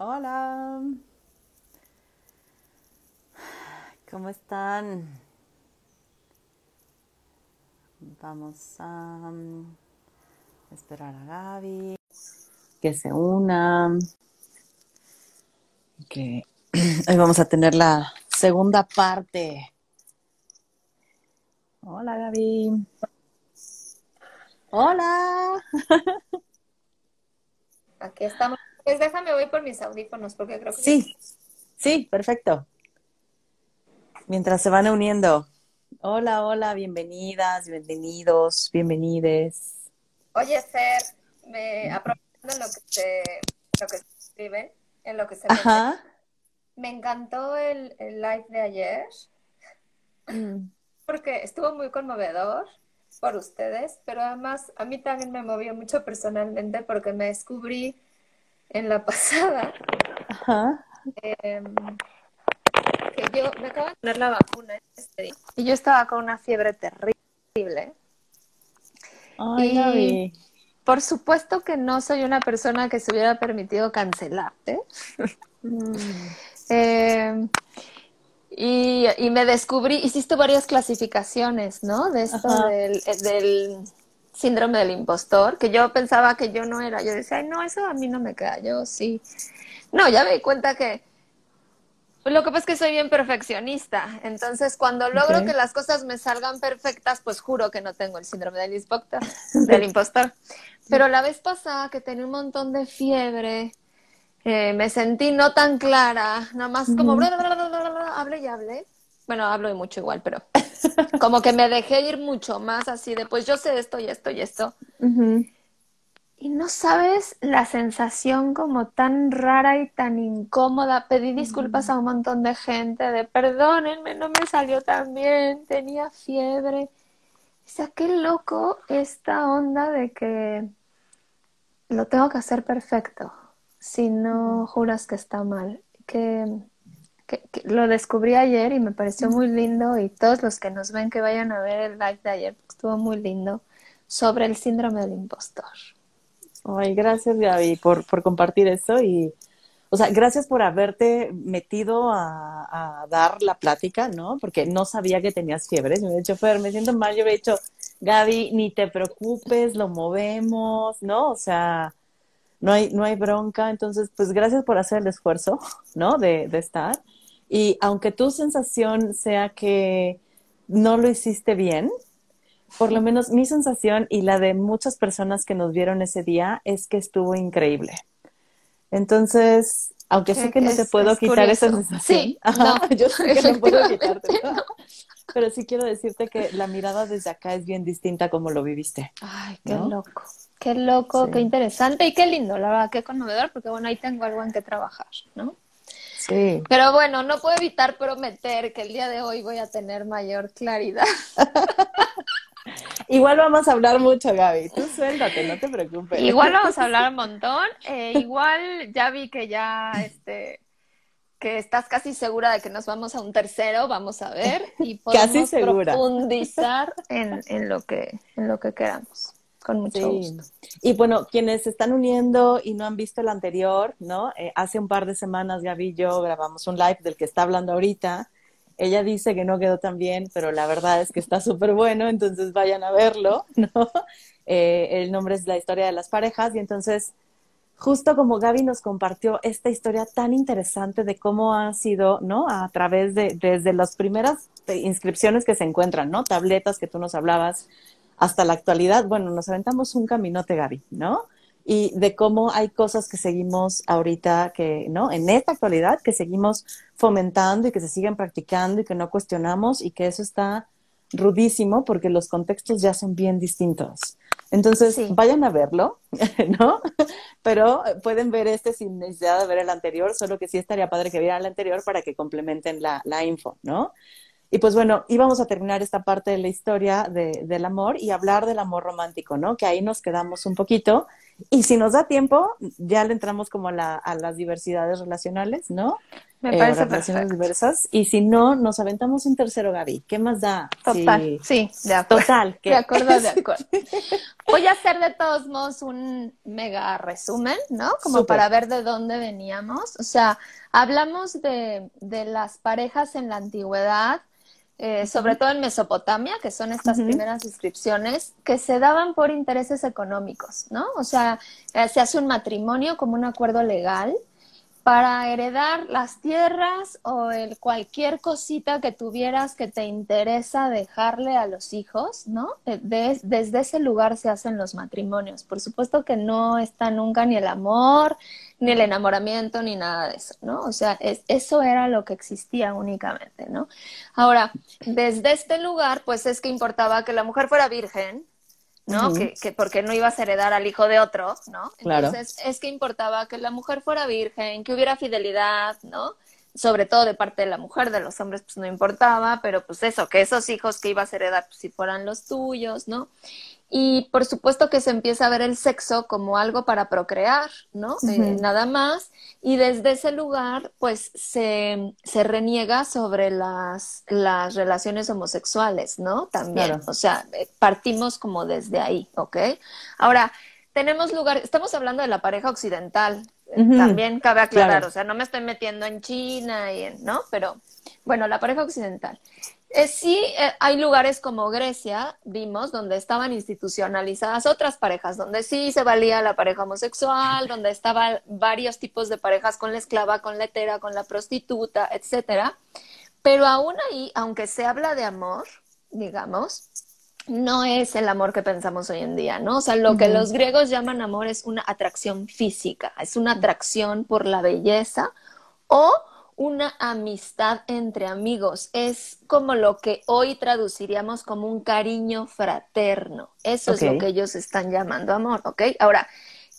Hola. ¿Cómo están? Vamos a um, esperar a Gaby que se una. Que hoy vamos a tener la segunda parte. Hola Gaby. Hola. Aquí estamos. Pues déjame, voy por mis audífonos porque creo que... Sí, sí, perfecto. Mientras se van uniendo. Hola, hola, bienvenidas, bienvenidos, bienvenides. Oye, Fer, me, aprovechando lo que, se, lo que escriben, en lo que se Ajá. me encantó el, el live de ayer Mm. porque estuvo muy conmovedor por ustedes, pero además a mí también me movió mucho personalmente porque me descubrí en la pasada Ajá. em, que yo me acabo de poner la vacuna este día y yo estaba con una fiebre terrible. Ay, Y-. Por supuesto que no soy una persona que se hubiera permitido cancelarte. Mm. Eh, y, y me descubrí, hiciste varias clasificaciones, ¿no? De esto del, del síndrome del impostor, que yo pensaba que yo no era. Yo decía, ay, no, eso a mí no me queda, yo sí. No, ya me di cuenta que pues, lo que pasa es que soy bien perfeccionista. Entonces, cuando logro que las cosas me salgan perfectas, pues juro que no tengo el síndrome del impostor. Del impostor. Pero la vez pasada que tenía un montón de fiebre, eh, me sentí no tan clara, nada más como bla, bla, bla, bla, bla, bla, hablé y hablé. Bueno, hablo y mucho igual, pero como que me dejé ir mucho más así de, pues yo sé esto y esto y esto. Y no sabes la sensación como tan rara y tan incómoda. Pedí disculpas a un montón de gente de perdónenme, no me salió tan bien, tenía fiebre. O sea, qué loco esta onda de que lo tengo que hacer perfecto si no juras que está mal. Que, que- que lo descubrí ayer y me pareció muy lindo y todos los que nos ven que vayan a ver el live de ayer, porque estuvo muy lindo, sobre el síndrome del impostor. Ay, gracias, Gaby, por, por compartir eso y, o sea, gracias por haberte metido a, a dar la plática, ¿no? Porque no sabía que tenías fiebre. Yo me he dicho, Fer, me siento mal. Yo me he dicho, Gaby, ni te preocupes, lo movemos, ¿no? O sea, no hay, no hay bronca. Entonces, pues gracias por hacer el esfuerzo, ¿no? De, de estar. Y aunque tu sensación sea que no lo hiciste bien, por lo menos mi sensación y la de muchas personas que nos vieron ese día es que estuvo increíble. Entonces, aunque sé que no te puedo es quitar esa sensación, Sí, Ajá, no, yo sé que no puedo quitarte, pero sí quiero decirte que la mirada desde acá es bien distinta a como lo viviste. Ay, qué ¿No? loco, qué loco, Sí. qué interesante y qué lindo, la verdad, qué conmovedor, porque bueno, ahí tengo algo en que trabajar, ¿no? Sí. Pero bueno, no puedo evitar prometer que el día de hoy voy a tener mayor claridad. Igual vamos a hablar mucho, Gaby. Tú suéltate, no te preocupes. Igual vamos a hablar un montón, eh, igual ya vi que ya, este, que estás casi segura de que nos vamos a un tercero, vamos a ver, y Casi podemos segura. profundizar en, en lo que, en lo que queramos, con mucho Sí. gusto. Y bueno, quienes se están uniendo y no han visto el anterior, ¿no? Eh, hace un par de semanas Gaby y yo grabamos un live del que está hablando ahorita. Ella dice que no quedó tan bien, pero la verdad es que está súper bueno, entonces vayan a verlo, ¿no? Eh, el nombre es La historia de las parejas y entonces justo como Gaby nos compartió esta historia tan interesante de cómo ha sido, ¿no? A través de, desde las primeras eh, inscripciones que se encuentran, ¿no? Tabletas que tú nos hablabas, hasta la actualidad, bueno, nos aventamos un caminote, Gaby, ¿no? Y de cómo hay cosas que seguimos ahorita, que, ¿no? En esta actualidad, que seguimos fomentando y que se siguen practicando y que no cuestionamos y que eso está rudísimo porque los contextos ya son bien distintos. Entonces, Sí. vayan a verlo, ¿no? Pero pueden ver este sin necesidad de ver el anterior, solo que sí estaría padre que vieran el anterior para que complementen la, la info, ¿no? Y pues bueno, íbamos a terminar esta parte de la historia de- del amor y hablar del amor romántico, ¿no? Que ahí nos quedamos un poquito. Y si nos da tiempo, ya le entramos como a, la- a las diversidades relacionales, ¿no? Me eh, parece relaciones diversas. Y si no, nos aventamos un tercero, Gaby. ¿Qué más da? Total, sí, de acuerdo. Total. De acuerdo, de acuerdo. Voy a hacer de todos modos un mega resumen, ¿no? Como para ver de dónde veníamos. O sea, hablamos de, de las parejas en la antigüedad, eh, sobre todo en Mesopotamia, que son estas primeras inscripciones, que se daban por intereses económicos, ¿no? O sea, eh, se hace un matrimonio como un acuerdo legal para heredar las tierras o el cualquier cosita que tuvieras que te interesa dejarle a los hijos, ¿no? Desde ese lugar se hacen los matrimonios. Por supuesto que no está nunca ni el amor, ni el enamoramiento, ni nada de eso, ¿no? O sea, eso era lo que existía únicamente, ¿no? Ahora, desde este lugar, pues es que importaba que la mujer fuera virgen, ¿no? que, que, porque no ibas a heredar al hijo de otro, ¿no? Entonces es que importaba que la mujer fuera virgen, que hubiera fidelidad, ¿no? Sobre todo de parte de la mujer, de los hombres pues no importaba, pero pues eso, que esos hijos que ibas a heredar pues si fueran los tuyos, ¿no? Y por supuesto que se empieza a ver el sexo como algo para procrear, ¿no? Eh, nada más. Y desde ese lugar, pues se, se reniega sobre las, las relaciones homosexuales, ¿no? También. O sea, eh, partimos como desde ahí, ¿ok? Ahora, tenemos lugar, estamos hablando de la pareja occidental, también cabe aclarar, o sea, no me estoy metiendo en China y en, ¿no? Pero bueno, la pareja occidental. Eh, sí, eh, hay lugares como Grecia, vimos, donde estaban institucionalizadas otras parejas, donde sí se valía la pareja homosexual, donde estaban varios tipos de parejas con la esclava, con la hetera, con la prostituta, etcétera. Pero aún ahí, aunque se habla de amor, digamos, no es el amor que pensamos hoy en día, ¿no? O sea, lo que los griegos llaman amor es una atracción física, es una atracción por la belleza o una amistad entre amigos. Es como lo que hoy traduciríamos como un cariño fraterno. Eso es lo que ellos están llamando amor, ¿ok? Ahora,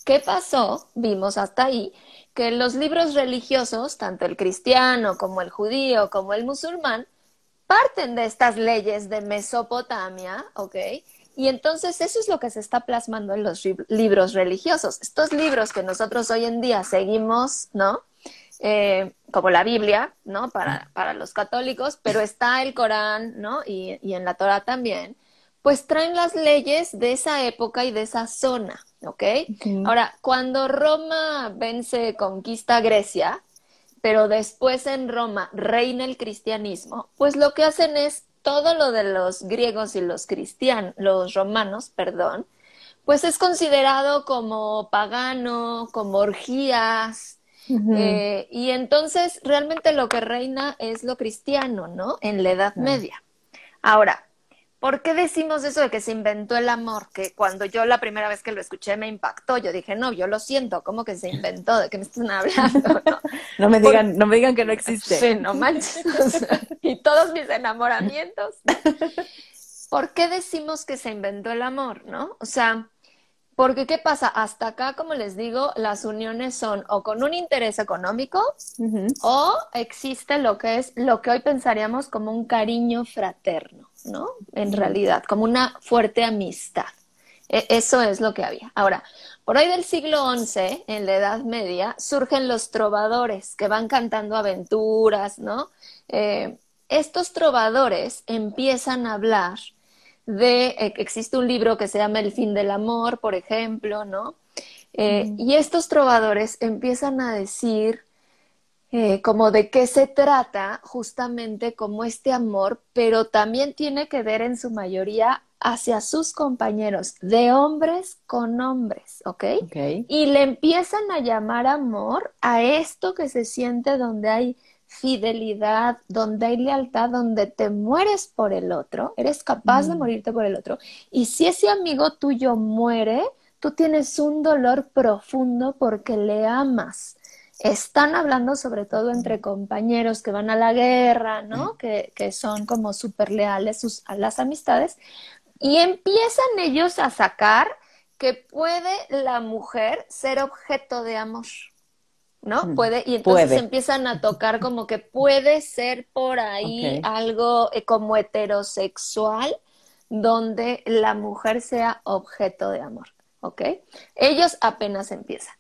¿qué pasó? Vimos hasta ahí que los libros religiosos, tanto el cristiano como el judío como el musulmán, parten de estas leyes de Mesopotamia, ¿ok? Y entonces eso es lo que se está plasmando en los libros religiosos. Estos libros que nosotros hoy en día seguimos, ¿no? Eh, como la Biblia, ¿no? Para, para, los católicos, pero está el Corán, ¿no? Y, y, en la Torah también, pues traen las leyes de esa época y de esa zona, ¿ok? Ahora, cuando Roma vence, conquista Grecia, pero después en Roma reina el cristianismo, pues lo que hacen es todo lo de los griegos y los cristianos, los romanos, perdón, pues es considerado como pagano, como orgías, eh, y entonces realmente lo que reina es lo cristiano, ¿no? En la Edad Media. Ahora, ¿por qué decimos eso de que se inventó el amor? Que cuando yo la primera vez que lo escuché me impactó. Yo dije, no, yo lo siento, ¿cómo que se inventó? ¿De qué me están hablando? No, me, digan, no me digan que no existe. Sí, no manches. y todos mis enamoramientos. ¿Por qué decimos que se inventó el amor, no? O sea, porque, ¿qué pasa? Hasta acá, como les digo, las uniones son o con un interés económico o existe lo que es lo que hoy pensaríamos como un cariño fraterno, ¿no? En realidad, como una fuerte amistad. E, eso es lo que había. Ahora, por ahí del siglo XI, en la Edad Media, surgen los trovadores que van cantando aventuras, ¿no? Eh, estos trovadores empiezan a hablar de, eh, existe un libro que se llama El fin del amor, por ejemplo, ¿no? Eh, y estos trovadores empiezan a decir eh, como de qué se trata justamente como este amor, pero también tiene que ver en su mayoría hacia sus compañeros, de hombres con hombres, ¿ok? Y le empiezan a llamar amor a esto que se siente donde hay fidelidad, donde hay lealtad, donde te mueres por el otro, eres capaz de mm. morirte por el otro. Y si ese amigo tuyo muere, tú tienes un dolor profundo porque le amas. Están hablando sobre todo entre compañeros que van a la guerra, ¿no? Mm. Que, que son como súper leales sus, a las amistades. Y empiezan ellos a sacar que puede la mujer ser objeto de amor. ¿No? Puede, y entonces empiezan a tocar como que puede ser por ahí algo eh, como heterosexual donde la mujer sea objeto de amor, ¿ok? Ellos apenas empiezan.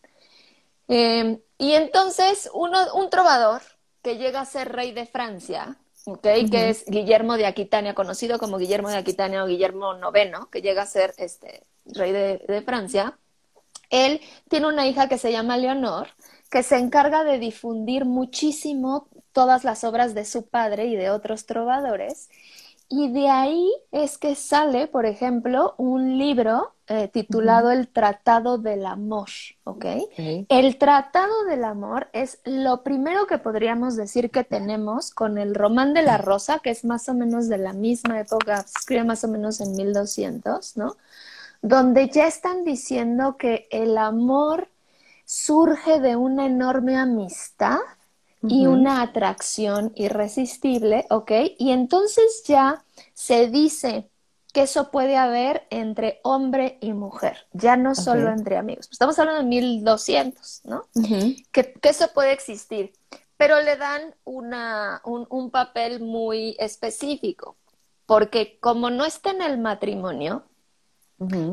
Em, y entonces uno, un trovador que llega a ser rey de Francia, ¿okay? que es Guillermo de Aquitania, conocido como Guillermo de Aquitania o Guillermo IX, que llega a ser este rey de, de Francia, él tiene una hija que se llama Leonor, que se encarga de difundir muchísimo todas las obras de su padre y de otros trovadores. Y de ahí es que sale, por ejemplo, un libro eh, titulado El Tratado del Amor, ¿ok? El Tratado del Amor es lo primero que podríamos decir que tenemos con el Román de la Rosa, que es más o menos de la misma época, se escribe más o menos en 1200, ¿no? Donde ya están diciendo que el amor surge de una enorme amistad y una atracción irresistible, ¿ok? Y entonces ya se dice que eso puede haber entre hombre y mujer, ya no solo entre amigos. Estamos hablando de 1200, ¿no? que, eso puede existir, pero le dan una, un, papel muy específico, porque como no está en el matrimonio,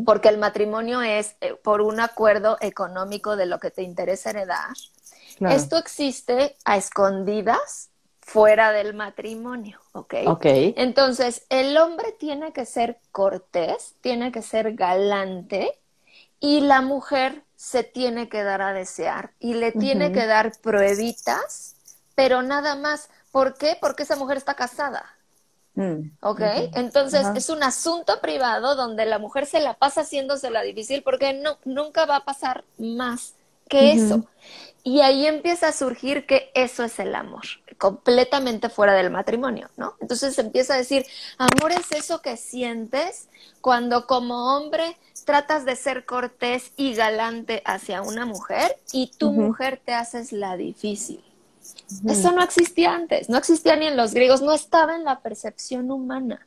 porque el matrimonio es eh, por un acuerdo económico de lo que te interesa heredar, esto existe a escondidas fuera del matrimonio, ¿ok? Ok. Entonces, el hombre tiene que ser cortés, tiene que ser galante y la mujer se tiene que dar a desear y le tiene que dar pruebitas, pero nada más. ¿Por qué? Porque esa mujer está casada. Mm, ¿Ok? Entonces es un asunto privado donde la mujer se la pasa haciéndosela difícil porque no, nunca va a pasar más que eso. Y ahí empieza a surgir que eso es el amor, completamente fuera del matrimonio, ¿no? Entonces empieza a decir, amor es eso que sientes cuando como hombre tratas de ser cortés y galante hacia una mujer y tu mujer te haces la difícil. Eso no existía antes, no existía ni en los griegos, no estaba en la percepción humana.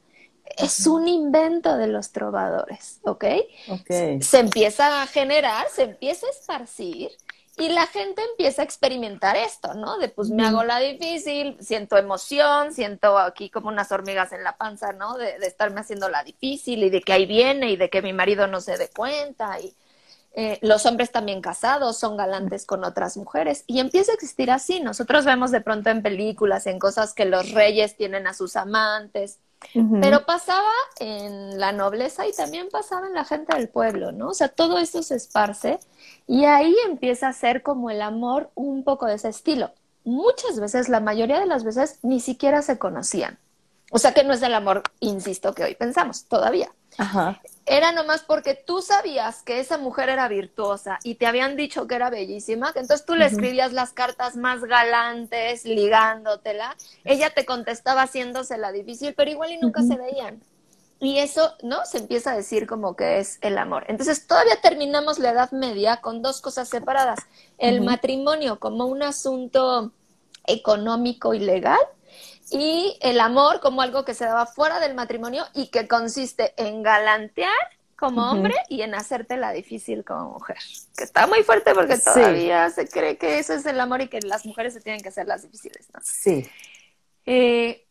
Es un invento de los trovadores, ¿ok? okay. Se empieza a generar, se empieza a esparcir y la gente empieza a experimentar esto, ¿no? De pues me hago la difícil, siento emoción, siento aquí como unas hormigas en la panza, ¿no? De, estarme haciendo la difícil y de que ahí viene y de que mi marido no se dé cuenta. Y eh, los hombres también casados son galantes con otras mujeres. Y empieza a existir así. Nosotros vemos de pronto en películas, en cosas que los reyes tienen a sus amantes. Pero pasaba en la nobleza y también pasaba en la gente del pueblo, ¿no? O sea, todo esto se esparce y ahí empieza a ser como el amor un poco de ese estilo. Muchas veces, la mayoría de las veces, ni siquiera se conocían. O sea que no es el amor, insisto, que hoy pensamos todavía. Ajá. Era nomás porque tú sabías que esa mujer era virtuosa y te habían dicho que era bellísima, que entonces tú le escribías las cartas más galantes, ligándotela. Ella te contestaba haciéndosela difícil, pero igual y nunca se veían. Y eso, ¿no? Se empieza a decir como que es el amor. Entonces, todavía terminamos la Edad Media con dos cosas separadas. El matrimonio como un asunto económico y legal y el amor como algo que se daba fuera del matrimonio y que consiste en galantear como hombre y en hacerte la difícil como mujer. Que está muy fuerte porque todavía se cree que eso es el amor y que las mujeres se tienen que hacer las difíciles, ¿no? Sí. Eh,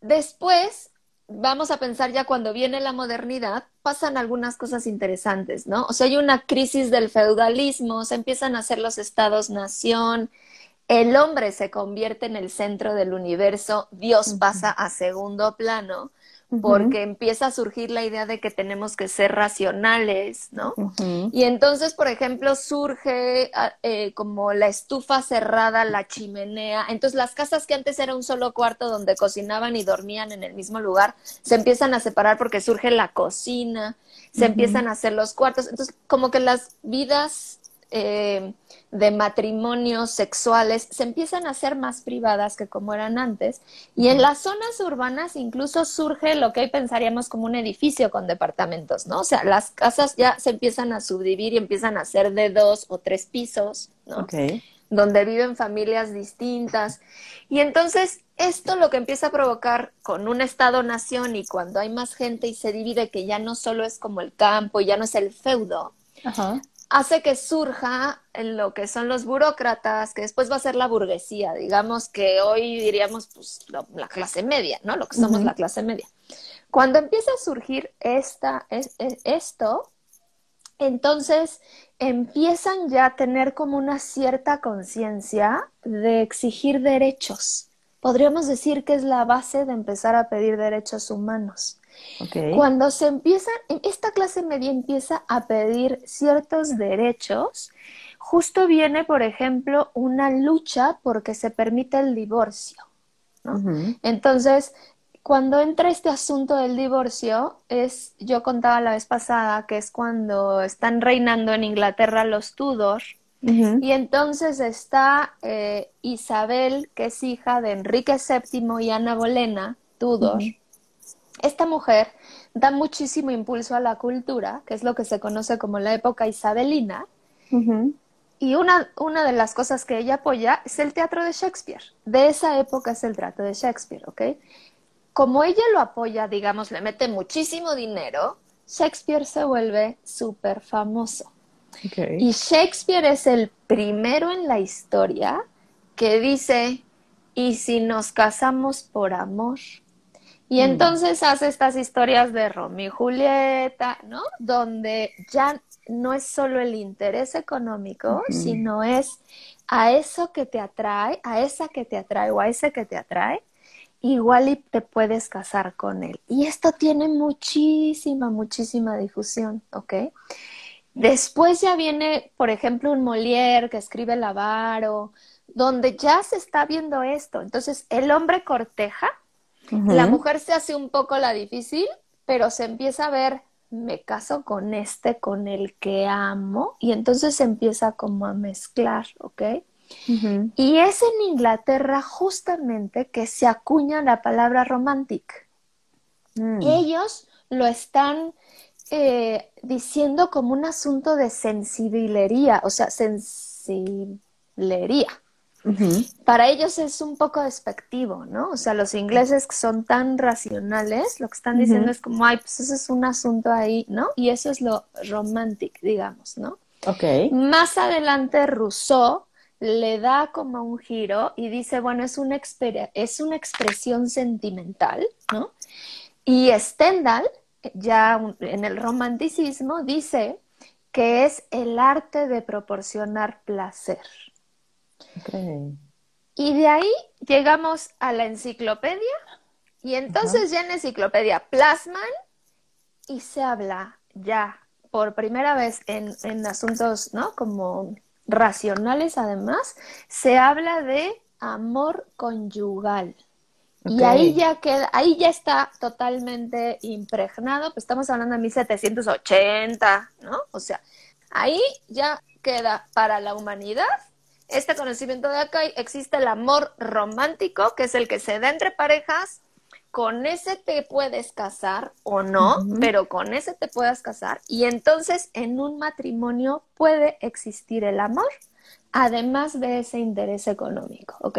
después vamos a pensar ya cuando viene la modernidad, pasan algunas cosas interesantes, ¿no? O sea, hay una crisis del feudalismo, se empiezan a hacer los estados-nación, el hombre se convierte en el centro del universo, Dios pasa a segundo plano, porque empieza a surgir la idea de que tenemos que ser racionales, ¿no? Y entonces, por ejemplo, surge ah, eh, como la estufa cerrada, la chimenea. Entonces, las casas que antes era un solo cuarto donde cocinaban y dormían en el mismo lugar, se empiezan a separar porque surge la cocina, se empiezan a hacer los cuartos. Entonces, como que las vidas eh, de matrimonios sexuales se empiezan a hacer más privadas que como eran antes. Y en las zonas urbanas incluso surge lo que hoy pensaríamos como un edificio con departamentos, ¿no? O sea, las casas ya se empiezan a subdividir y empiezan a ser de dos o tres pisos, ¿no? Donde viven familias distintas. Y entonces esto lo que empieza a provocar con un Estado-nación y cuando hay más gente y se divide, que ya no solo es como el campo, ya no es el feudo, hace que surja en lo que son los burócratas, que después va a ser la burguesía, digamos que hoy diríamos pues la clase media, ¿no? Lo que somos la clase media. Cuando empieza a surgir esta, es, esto, entonces empiezan ya a tener como una cierta conciencia de exigir derechos. Podríamos decir que es la base de empezar a pedir derechos humanos. Cuando se empiezan, esta clase media empieza a pedir ciertos derechos, justo viene, por ejemplo, una lucha porque se permite el divorcio. Entonces, cuando entra este asunto del divorcio, es, yo contaba la vez pasada, que es cuando están reinando en Inglaterra los Tudor, y entonces está eh, Isabel, que es hija de Enrique VII y Ana Bolena, Tudor. Esta mujer da muchísimo impulso a la cultura, que es lo que se conoce como la época isabelina, y una, una de las cosas que ella apoya es el teatro de Shakespeare. De esa época es el trato de Shakespeare, ¿ok? Como ella lo apoya, digamos, le mete muchísimo dinero, Shakespeare se vuelve súper famoso. Y Shakespeare es el primero en la historia que dice, ¿y si nos casamos por amor? Y mm. entonces hace estas historias de Romeo y Julieta, ¿no? Donde ya no es solo el interés económico, sino es a eso que te atrae, a esa que te atrae o a ese que te atrae, igual y te puedes casar con él. Y esto tiene muchísima, muchísima difusión, ¿ok? Después ya viene, por ejemplo, un Molière que escribe El Avaro, donde ya se está viendo esto. Entonces, el hombre corteja, la mujer se hace un poco la difícil, pero se empieza a ver, me caso con este, con el que amo, y entonces se empieza como a mezclar, ¿ok? Y es en Inglaterra justamente que se acuña la palabra romantic. Mm. Ellos lo están eh, diciendo como un asunto de sensibilería, o sea, sensibilería. Para ellos es un poco despectivo, ¿no? O sea, los ingleses que son tan racionales, lo que están diciendo es como, ay, pues eso es un asunto ahí, ¿no? Y eso es lo romantic, digamos, ¿no? Ok. Más adelante Rousseau le da como un giro y dice, bueno, es una, es una expresión sentimental, ¿no? Y Stendhal ya en el romanticismo dice que es el arte de proporcionar placer. Y de ahí llegamos a la enciclopedia y entonces ya en la enciclopedia plasman y se habla ya por primera vez en, en asuntos, ¿no? Como racionales además, se habla de amor conyugal. Y ahí ya queda, ahí ya está totalmente impregnado, pues estamos hablando de 1780, ¿no? O sea, ahí ya queda para la humanidad este conocimiento de acá existe el amor romántico, que es el que se da entre parejas, con ese te puedes casar o no, pero con ese te puedes casar. Y entonces en un matrimonio puede existir el amor, además de ese interés económico, ¿ok?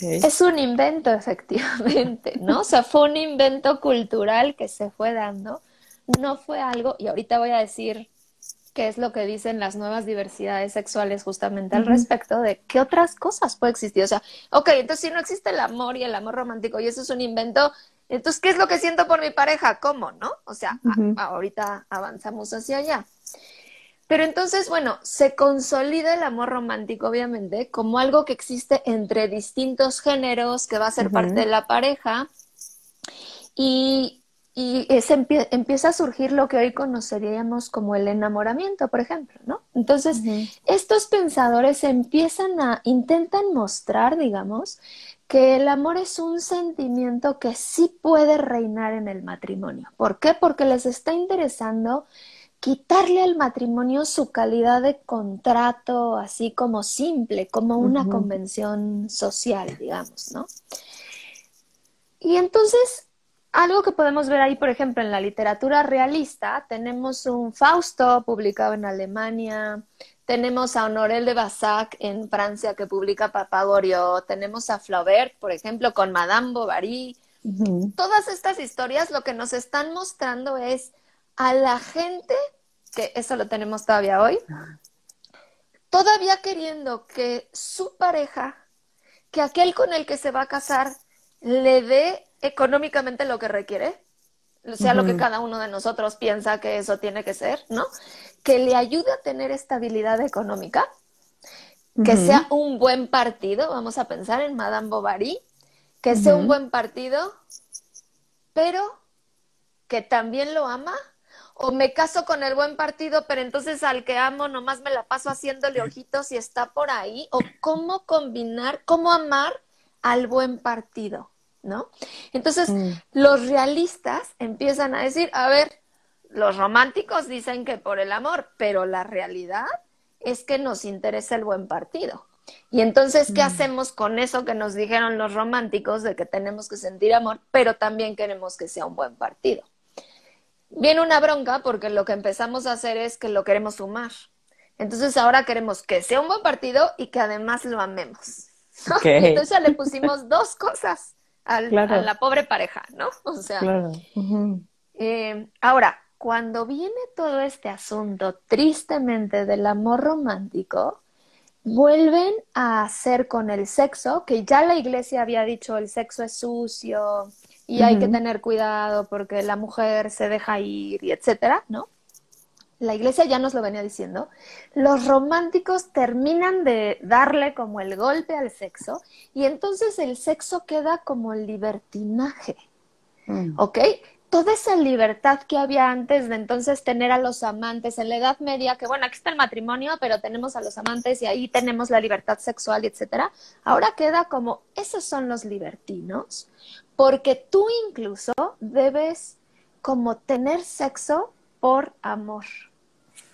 Es un invento, efectivamente, ¿no? O sea, fue un invento cultural que se fue dando, no fue algo, y ahorita voy a decir qué es lo que dicen las nuevas diversidades sexuales justamente al respecto de qué otras cosas puede existir. O sea, ok, entonces si no existe el amor y el amor romántico y eso es un invento, entonces, ¿qué es lo que siento por mi pareja? ¿Cómo, no? O sea, ahorita avanzamos hacia allá. Pero entonces, bueno, se consolida el amor romántico, obviamente, como algo que existe entre distintos géneros, que va a ser parte de la pareja. Y, y empieza a surgir lo que hoy conoceríamos como el enamoramiento, por ejemplo, ¿no? Entonces, estos pensadores empiezan a, intentan mostrar, digamos, que el amor es un sentimiento que sí puede reinar en el matrimonio. ¿Por qué? Porque les está interesando quitarle al matrimonio su calidad de contrato así como simple, como una convención social, digamos, ¿no? Y entonces, algo que podemos ver ahí, por ejemplo, en la literatura realista, tenemos un Fausto publicado en Alemania, tenemos a Honoré de Bassac en Francia que publica Papagorio, tenemos a Flaubert, por ejemplo, con Madame Bovary. Todas estas historias lo que nos están mostrando es a la gente, que eso lo tenemos todavía hoy, todavía queriendo que su pareja, que aquel con el que se va a casar, le dé económicamente lo que requiere. sea lo que cada uno de nosotros piensa que eso tiene que ser, ¿no? Que le ayude a tener estabilidad económica, que sea un buen partido, vamos a pensar en Madame Bovary, que sea un buen partido, pero que también lo ama o me caso con el buen partido, pero entonces al que amo nomás me la paso haciéndole ojitos y está por ahí, o cómo combinar, cómo amar al buen partido, ¿no? Entonces, mm. los realistas empiezan a decir, a ver, los románticos dicen que por el amor, pero la realidad es que nos interesa el buen partido. Y entonces, ¿qué mm. hacemos con eso que nos dijeron los románticos de que tenemos que sentir amor, pero también queremos que sea un buen partido? Viene una bronca porque lo que empezamos a hacer es que lo queremos sumar. Entonces ahora queremos que sea un buen partido y que además lo amemos. Entonces ya le pusimos dos cosas a la pobre pareja, ¿no? O sea, eh, ahora, cuando viene todo este asunto tristemente del amor romántico, vuelven a hacer con el sexo, que ya la iglesia había dicho el sexo es sucio, y hay que tener cuidado porque la mujer se deja ir y etcétera, ¿no? La iglesia ya nos lo venía diciendo. Los románticos terminan de darle como el golpe al sexo y entonces el sexo queda como el libertinaje. Mm. ¿Ok? toda esa libertad que había antes de entonces tener a los amantes en la Edad Media, que bueno, aquí está el matrimonio, pero tenemos a los amantes y ahí tenemos la libertad sexual, etcétera. Ahora queda como esos son los libertinos, porque tú incluso debes como tener sexo por amor.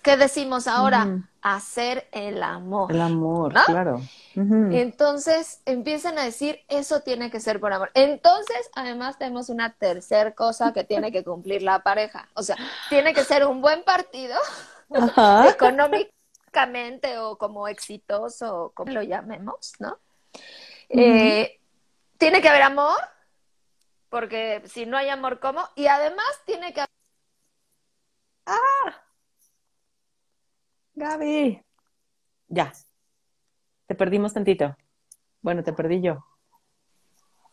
¿Qué decimos ahora? Hacer el amor. El amor, claro. Entonces empiezan a decir, eso tiene que ser por amor. Entonces, además tenemos una tercera cosa que tiene que cumplir la pareja. O sea, tiene que ser un buen partido económicamente o como exitoso, como lo llamemos, ¿no? Eh, tiene que haber amor, porque si no hay amor, ¿cómo? Y además tiene que... ¡Ah! Gaby. Ya. Te perdimos tantito. Bueno, te perdí yo.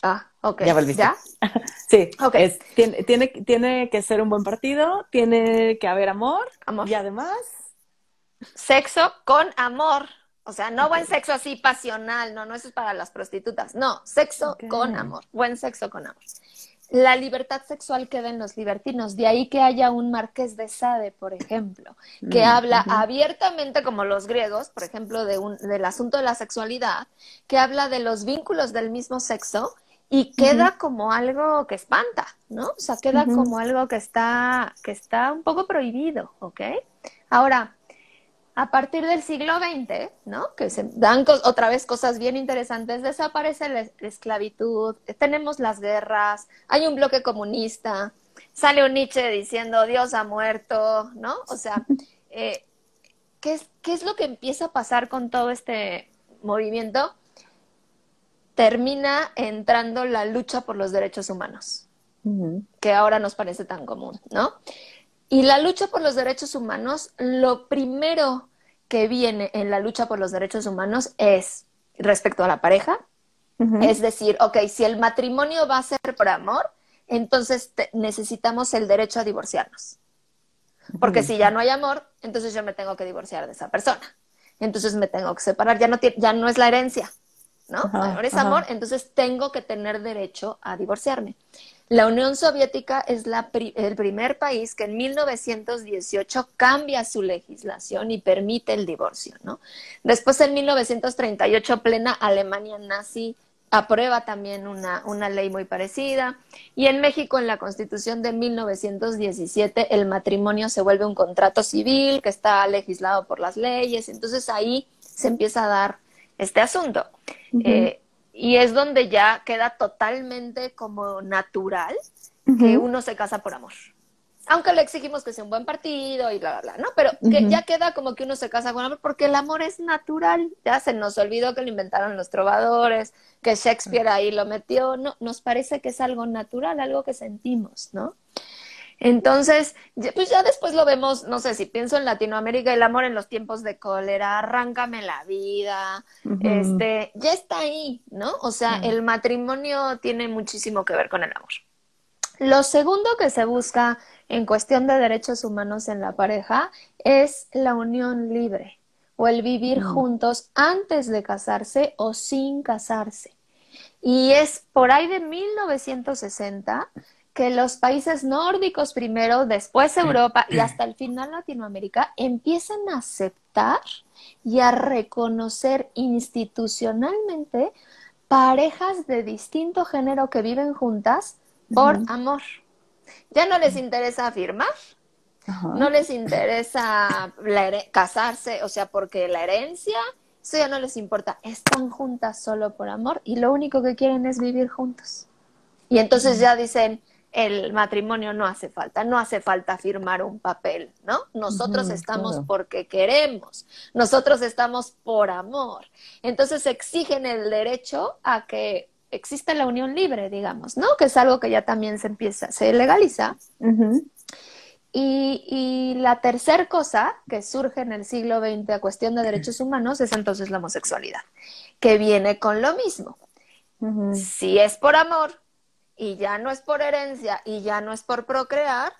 Ah, ok. Ya volviste. ¿Ya? sí. Ok. tiene, tiene, tiene, que ser un buen partido, tiene que haber amor. Amor. Y además. Sexo con amor. O sea, no buen sexo así pasional, no, no, eso es para las prostitutas. No, sexo con amor, buen sexo con amor. La libertad sexual queda en los libertinos, de ahí que haya un marqués de Sade, por ejemplo, que mm, habla abiertamente como los griegos, por ejemplo, de un, del asunto de la sexualidad, que habla de los vínculos del mismo sexo y queda como algo que espanta, ¿no? O sea, queda como algo que está, que está un poco prohibido, ¿ok? Ahora, a partir del siglo XX, ¿no? Que se dan otra vez cosas bien interesantes, desaparece la, esclavitud, tenemos las guerras, hay un bloque comunista, sale un Nietzsche diciendo Dios ha muerto, ¿no? O sea, eh, ¿qué, es, ¿qué es lo que empieza a pasar con todo este movimiento? Termina entrando la lucha por los derechos humanos, que ahora nos parece tan común, ¿no? Y la lucha por los derechos humanos, lo primero que viene en la lucha por los derechos humanos es respecto a la pareja. Es decir, ok, si el matrimonio va a ser por amor, entonces necesitamos el derecho a divorciarnos. Porque si ya no hay amor, entonces yo me tengo que divorciar de esa persona. Entonces me tengo que separar, ya no, ya no es la herencia, ¿no? Ahora es amor, entonces tengo que tener derecho a divorciarme. La Unión Soviética es el primer país que en 1918 cambia su legislación y permite el divorcio, ¿no? Después, en 1938, plena Alemania nazi aprueba también una, una ley muy parecida. Y en México, en la Constitución de 1917, el matrimonio se vuelve un contrato civil que está legislado por las leyes. Entonces ahí se empieza a dar este asunto y es donde ya queda totalmente como natural que uno se casa por amor. Aunque le exigimos que sea un buen partido y bla, bla, bla, ¿no? Pero que ya queda como que uno se casa con amor porque el amor es natural. Ya se nos olvidó que lo inventaron los trovadores, que Shakespeare ahí lo metió. No, nos parece que es algo natural, algo que sentimos, ¿no? Entonces, pues ya después lo vemos, no sé, si pienso en Latinoamérica, el amor en los tiempos de cólera, arráncame la vida, este, ya está ahí, ¿no? O sea, el matrimonio tiene muchísimo que ver con el amor. Lo segundo que se busca en cuestión de derechos humanos en la pareja es la unión libre o el vivir juntos antes de casarse o sin casarse. Y es por ahí de 1960 que los países nórdicos primero, después Europa y hasta el final Latinoamérica empiezan a aceptar y a reconocer institucionalmente parejas de distinto género que viven juntas por amor. Ya no les interesa afirmar, no les interesa casarse, o sea, porque la herencia, eso ya no les importa, están juntas solo por amor y lo único que quieren es vivir juntos. Y entonces ya dicen, el matrimonio no hace falta, no hace falta firmar un papel, ¿no? Nosotros estamos porque queremos, nosotros estamos por amor. Entonces exigen el derecho a que exista la unión libre, digamos, ¿no? Que es algo que ya también se empieza, se legaliza. y, y, la tercera cosa que surge en el siglo XX a cuestión de derechos humanos es entonces la homosexualidad, que viene con lo mismo. Si es por amor, y ya no es por herencia y ya no es por procrear,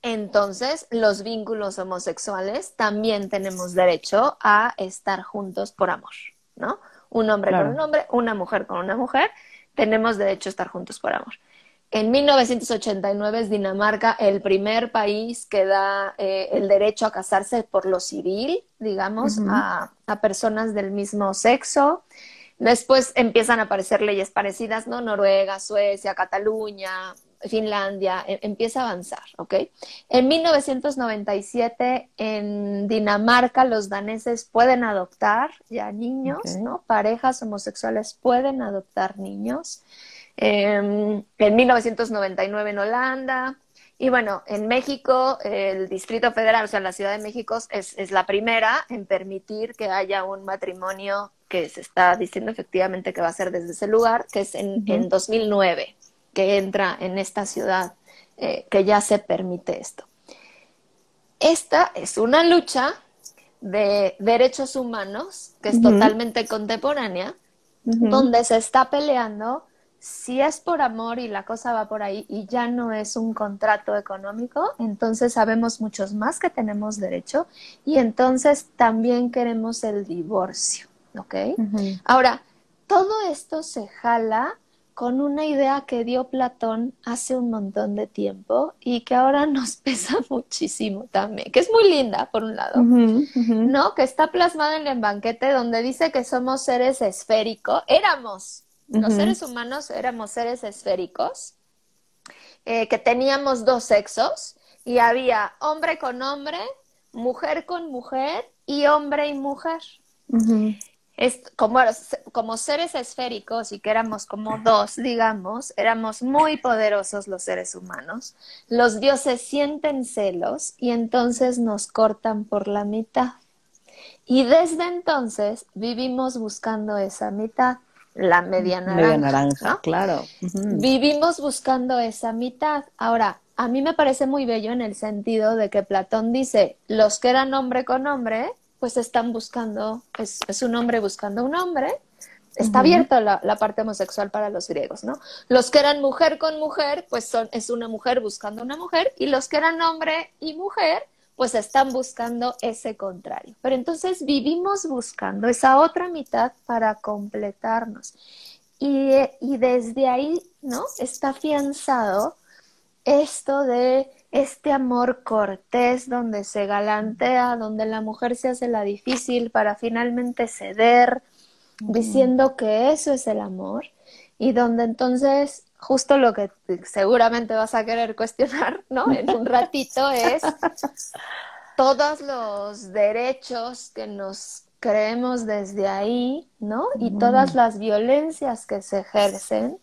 entonces los vínculos homosexuales también tenemos derecho a estar juntos por amor, ¿no? Un hombre con un hombre, una mujer con una mujer, tenemos derecho a estar juntos por amor. En 1989 es Dinamarca el primer país que da eh, el derecho a casarse por lo civil, digamos, a, a, personas del mismo sexo. Después empiezan a aparecer leyes parecidas, ¿no? Noruega, Suecia, Cataluña, Finlandia, e, empieza a avanzar, ¿ok? En 1997 en Dinamarca los daneses pueden adoptar ya niños, ¿no? Parejas homosexuales pueden adoptar niños. Em, en 1999 en Holanda. Y bueno, en México, el Distrito Federal, o sea, la Ciudad de México, es, es la primera en permitir que haya un matrimonio que se está diciendo efectivamente que va a ser desde ese lugar, que es en, 2009, que entra en esta ciudad, eh, que ya se permite esto. Esta es una lucha de derechos humanos que es totalmente contemporánea, donde se está peleando si es por amor y la cosa va por ahí y ya no es un contrato económico, entonces sabemos muchos más que tenemos derecho y entonces también queremos el divorcio. ¿Ok? Ahora, todo esto se jala con una idea que dio Platón hace un montón de tiempo y que ahora nos pesa muchísimo también, que es muy linda por un lado, ¿no? Que está plasmada en el banquete donde dice que somos seres esféricos, éramos, los seres humanos éramos seres esféricos, eh, que teníamos dos sexos y había hombre con hombre, mujer con mujer y hombre y mujer es, como, como seres esféricos y que éramos como dos, digamos, éramos muy poderosos los seres humanos, los dioses sienten celos y entonces nos cortan por la mitad. Y desde entonces vivimos buscando esa mitad, la media naranja. Media naranja, claro. Vivimos buscando esa mitad. Ahora, a mí me parece muy bello en el sentido de que Platón dice, los que eran hombre con hombre, pues están buscando, es, es un hombre buscando un hombre, está abierta la, la, parte homosexual para los griegos, ¿no? Los que eran mujer con mujer, pues son, es una mujer buscando una mujer, y los que eran hombre y mujer, pues están buscando ese contrario. Pero entonces vivimos buscando esa otra mitad para completarnos. Y, y desde ahí, ¿no? Está afianzado esto de este amor cortés donde se galantea, donde la mujer se hace la difícil para finalmente ceder, diciendo que eso es el amor, y donde entonces justo lo que seguramente vas a querer cuestionar, ¿no? En un ratito es todos los derechos que nos creemos desde ahí, ¿no? Y todas las violencias que se ejercen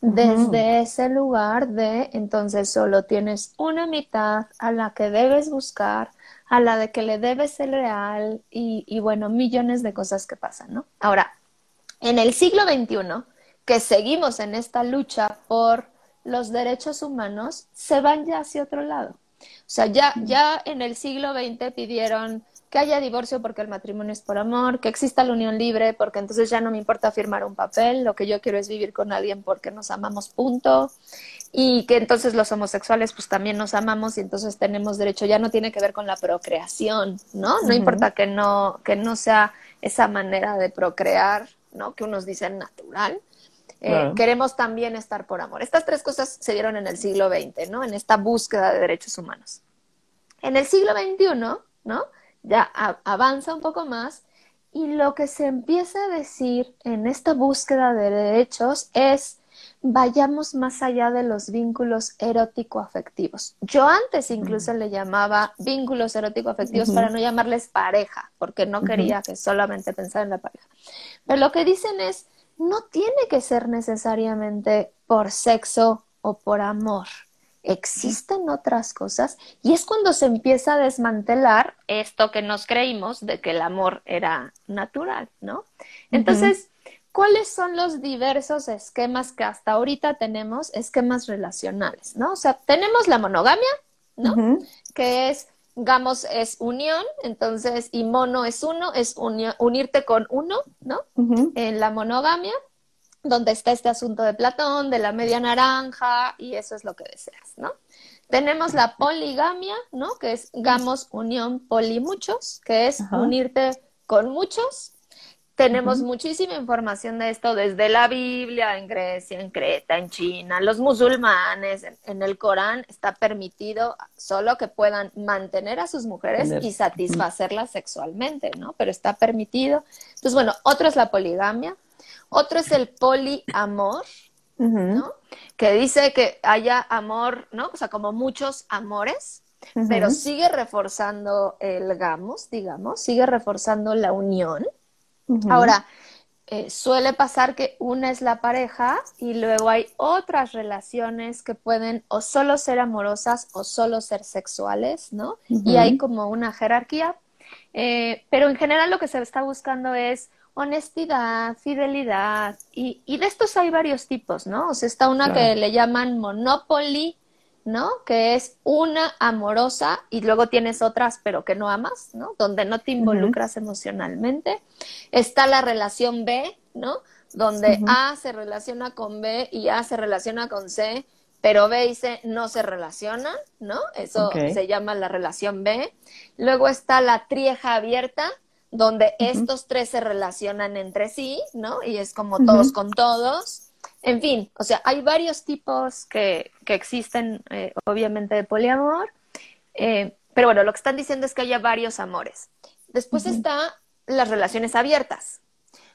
desde ese lugar de entonces solo tienes una mitad a la que debes buscar, a la de que le debes ser real y, y bueno, millones de cosas que pasan, ¿no? Ahora, en el siglo XXI, que seguimos en esta lucha por los derechos humanos, se van ya hacia otro lado. O sea, ya, ya en el siglo XX pidieron que haya divorcio porque el matrimonio es por amor, que exista la unión libre porque entonces ya no me importa firmar un papel, lo que yo quiero es vivir con alguien porque nos amamos, punto. Y que entonces los homosexuales pues también nos amamos y entonces tenemos derecho, ya no tiene que ver con la procreación, ¿no? No importa que no, que no sea esa manera de procrear, ¿no? Que unos dicen natural. Eh, queremos también estar por amor. Estas tres cosas se dieron en el siglo XX, ¿no? En esta búsqueda de derechos humanos. En el siglo XXI, ¿no? Ya avanza un poco más y lo que se empieza a decir en esta búsqueda de derechos es vayamos más allá de los vínculos erótico-afectivos. Yo antes incluso le llamaba vínculos erótico-afectivos para no llamarles pareja, porque no quería que solamente pensara en la pareja. Pero lo que dicen es, no tiene que ser necesariamente por sexo o por amor. Existen otras cosas y es cuando se empieza a desmantelar esto que nos creímos de que el amor era natural, ¿no? Entonces, ¿cuáles son los diversos esquemas que hasta ahorita tenemos, esquemas relacionales, ¿no? O sea, tenemos la monogamia, ¿no? Que es Gamos es unión, entonces, y mono es uno, es unirte con uno, ¿no? En la monogamia, donde está este asunto de Platón, de la media naranja, y eso es lo que deseas, ¿no? Tenemos la poligamia, ¿no? Que es gamos, unión, polimuchos, que es unirte con muchos, tenemos muchísima información de esto desde la Biblia, en Grecia, en Creta, en China, los musulmanes, en, el Corán está permitido solo que puedan mantener a sus mujeres y satisfacerlas sexualmente, ¿no? Pero está permitido. Entonces, bueno, otro es la poligamia, otro es el poliamor, ¿no? Que dice que haya amor, ¿no? O sea, como muchos amores, pero sigue reforzando el gamos, digamos, sigue reforzando la unión. Ahora, eh, suele pasar que una es la pareja y luego hay otras relaciones que pueden o solo ser amorosas o solo ser sexuales, ¿no? Y hay como una jerarquía. Eh, pero en general lo que se está buscando es honestidad, fidelidad, y, y de estos hay varios tipos, ¿no? O sea, está una que le llaman monopoly, ¿no? Que es una amorosa y luego tienes otras pero que no amas, ¿no? Donde no te involucras emocionalmente. Está la relación B, ¿no? Donde A se relaciona con B y A se relaciona con C, pero B y C no se relacionan, ¿no? Eso se llama la relación B. Luego está la trieja abierta, donde estos tres se relacionan entre sí, ¿no? Y es como todos con todos. En fin, o sea, hay varios tipos que, que existen, eh, obviamente, de poliamor, eh, pero bueno, lo que están diciendo es que haya varios amores. Después están las relaciones abiertas,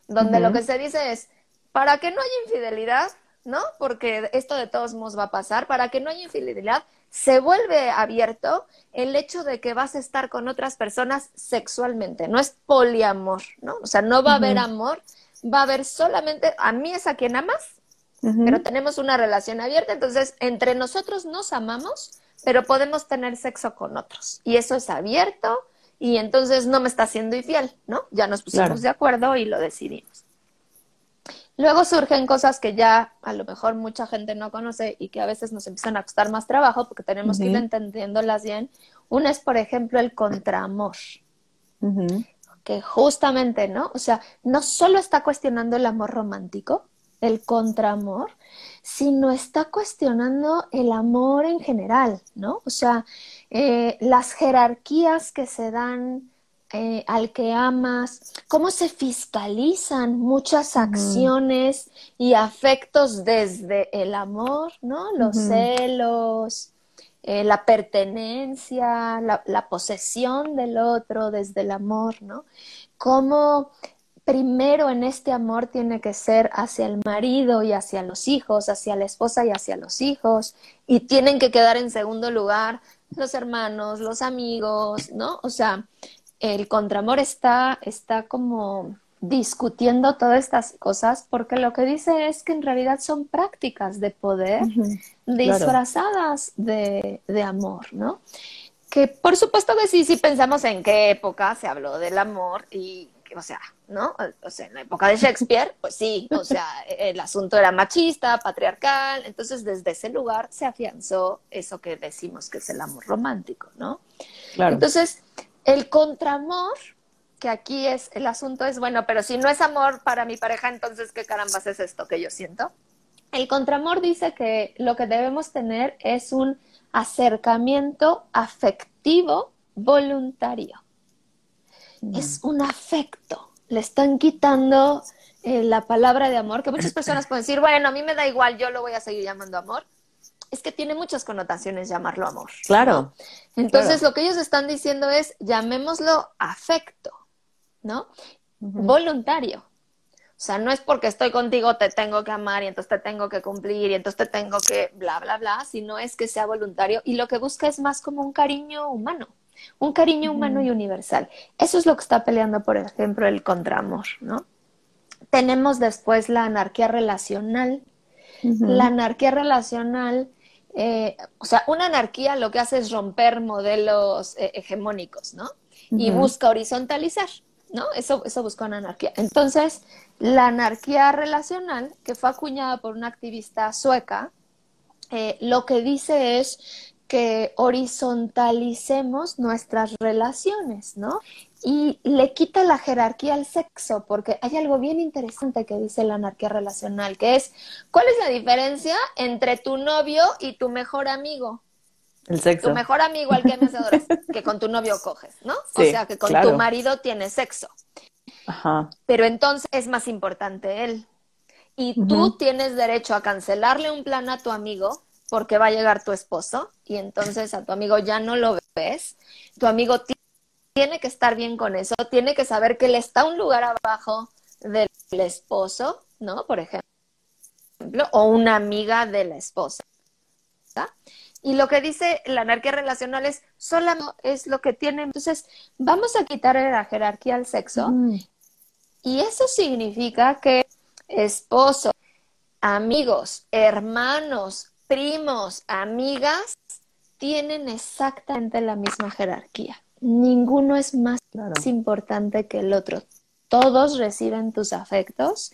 donde lo que se dice es, para que no haya infidelidad, ¿no? Porque esto de todos modos va a pasar, para que no haya infidelidad, se vuelve abierto el hecho de que vas a estar con otras personas sexualmente, no es poliamor, ¿no? O sea, no va a haber amor, va a haber solamente, a mí es a quien amas pero tenemos una relación abierta, entonces entre nosotros nos amamos, pero podemos tener sexo con otros. Y eso es abierto y entonces no me está siendo infiel, ¿no? Ya nos pusimos de acuerdo y lo decidimos. Luego surgen cosas que ya a lo mejor mucha gente no conoce y que a veces nos empiezan a costar más trabajo porque tenemos que ir entendiéndolas bien. Una es, por ejemplo, el contraamor. Que justamente, ¿no? O sea, no solo está cuestionando el amor romántico, el contraamor, sino está cuestionando el amor en general, ¿no? O sea, eh, las jerarquías que se dan eh, al que amas, cómo se fiscalizan muchas acciones y afectos desde el amor, ¿no? Los celos, eh, la pertenencia, la, la, posesión del otro desde el amor, ¿no? Cómo primero en este amor tiene que ser hacia el marido y hacia los hijos, hacia la esposa y hacia los hijos, y tienen que quedar en segundo lugar los hermanos, los amigos, ¿no? O sea, el contramor está, está como discutiendo todas estas cosas porque lo que dice es que en realidad son prácticas de poder disfrazadas de, de amor, ¿no? Que por supuesto que sí, sí pensamos en qué época se habló del amor y o sea, ¿no? O sea, en la época de Shakespeare, pues sí, o sea, el asunto era machista, patriarcal, entonces desde ese lugar se afianzó eso que decimos que es el amor romántico, ¿no? Claro. Entonces, El contramor, que aquí es, el asunto es, bueno, pero si no es amor para mi pareja, entonces, ¿qué carambas es esto que yo siento? El contramor dice que lo que debemos tener es un acercamiento afectivo voluntario. Mm. Es un afecto. Le están quitando eh, la palabra de amor, que muchas personas pueden decir, bueno, a mí me da igual, yo lo voy a seguir llamando amor. Es que tiene muchas connotaciones llamarlo amor. Claro. Entonces, lo que ellos están diciendo es, llamémoslo afecto, ¿no? Voluntario. O sea, no es porque estoy contigo te tengo que amar y entonces te tengo que cumplir y entonces te tengo que bla, bla, bla, sino es que sea voluntario y lo que busca es más como un cariño humano, un cariño humano y universal. Eso es lo que está peleando, por ejemplo, el contramor, ¿no? Tenemos después la anarquía relacional. La anarquía relacional, eh, o sea, una anarquía lo que hace es romper modelos eh, hegemónicos, ¿no? Y busca horizontalizar. ¿no? Eso, eso busca una anarquía. Entonces, la anarquía relacional, que fue acuñada por una activista sueca, eh, lo que dice es que horizontalicemos nuestras relaciones, ¿no? Y le quita la jerarquía al sexo, porque hay algo bien interesante que dice la anarquía relacional, que es, ¿cuál es la diferencia entre tu novio y tu mejor amigo? El sexo. Tu mejor amigo al que me adoras, que con tu novio coges, ¿no? o sea, que con tu marido tienes sexo. Ajá. Pero entonces es más importante él. Y tú tienes derecho a cancelarle un plan a tu amigo porque va a llegar tu esposo y entonces a tu amigo ya no lo ves. Tu amigo tiene que estar bien con eso, tiene que saber que él está un lugar abajo del esposo, ¿no? Por ejemplo, o una amiga de la esposa. Y lo que dice la anarquía relacional es solamente es lo que tiene. Entonces, vamos a quitar la jerarquía al sexo. Mm. Y eso significa que esposo, amigos, hermanos, primos, amigas, tienen exactamente la misma jerarquía. Ninguno es más importante que el otro. Todos reciben tus afectos,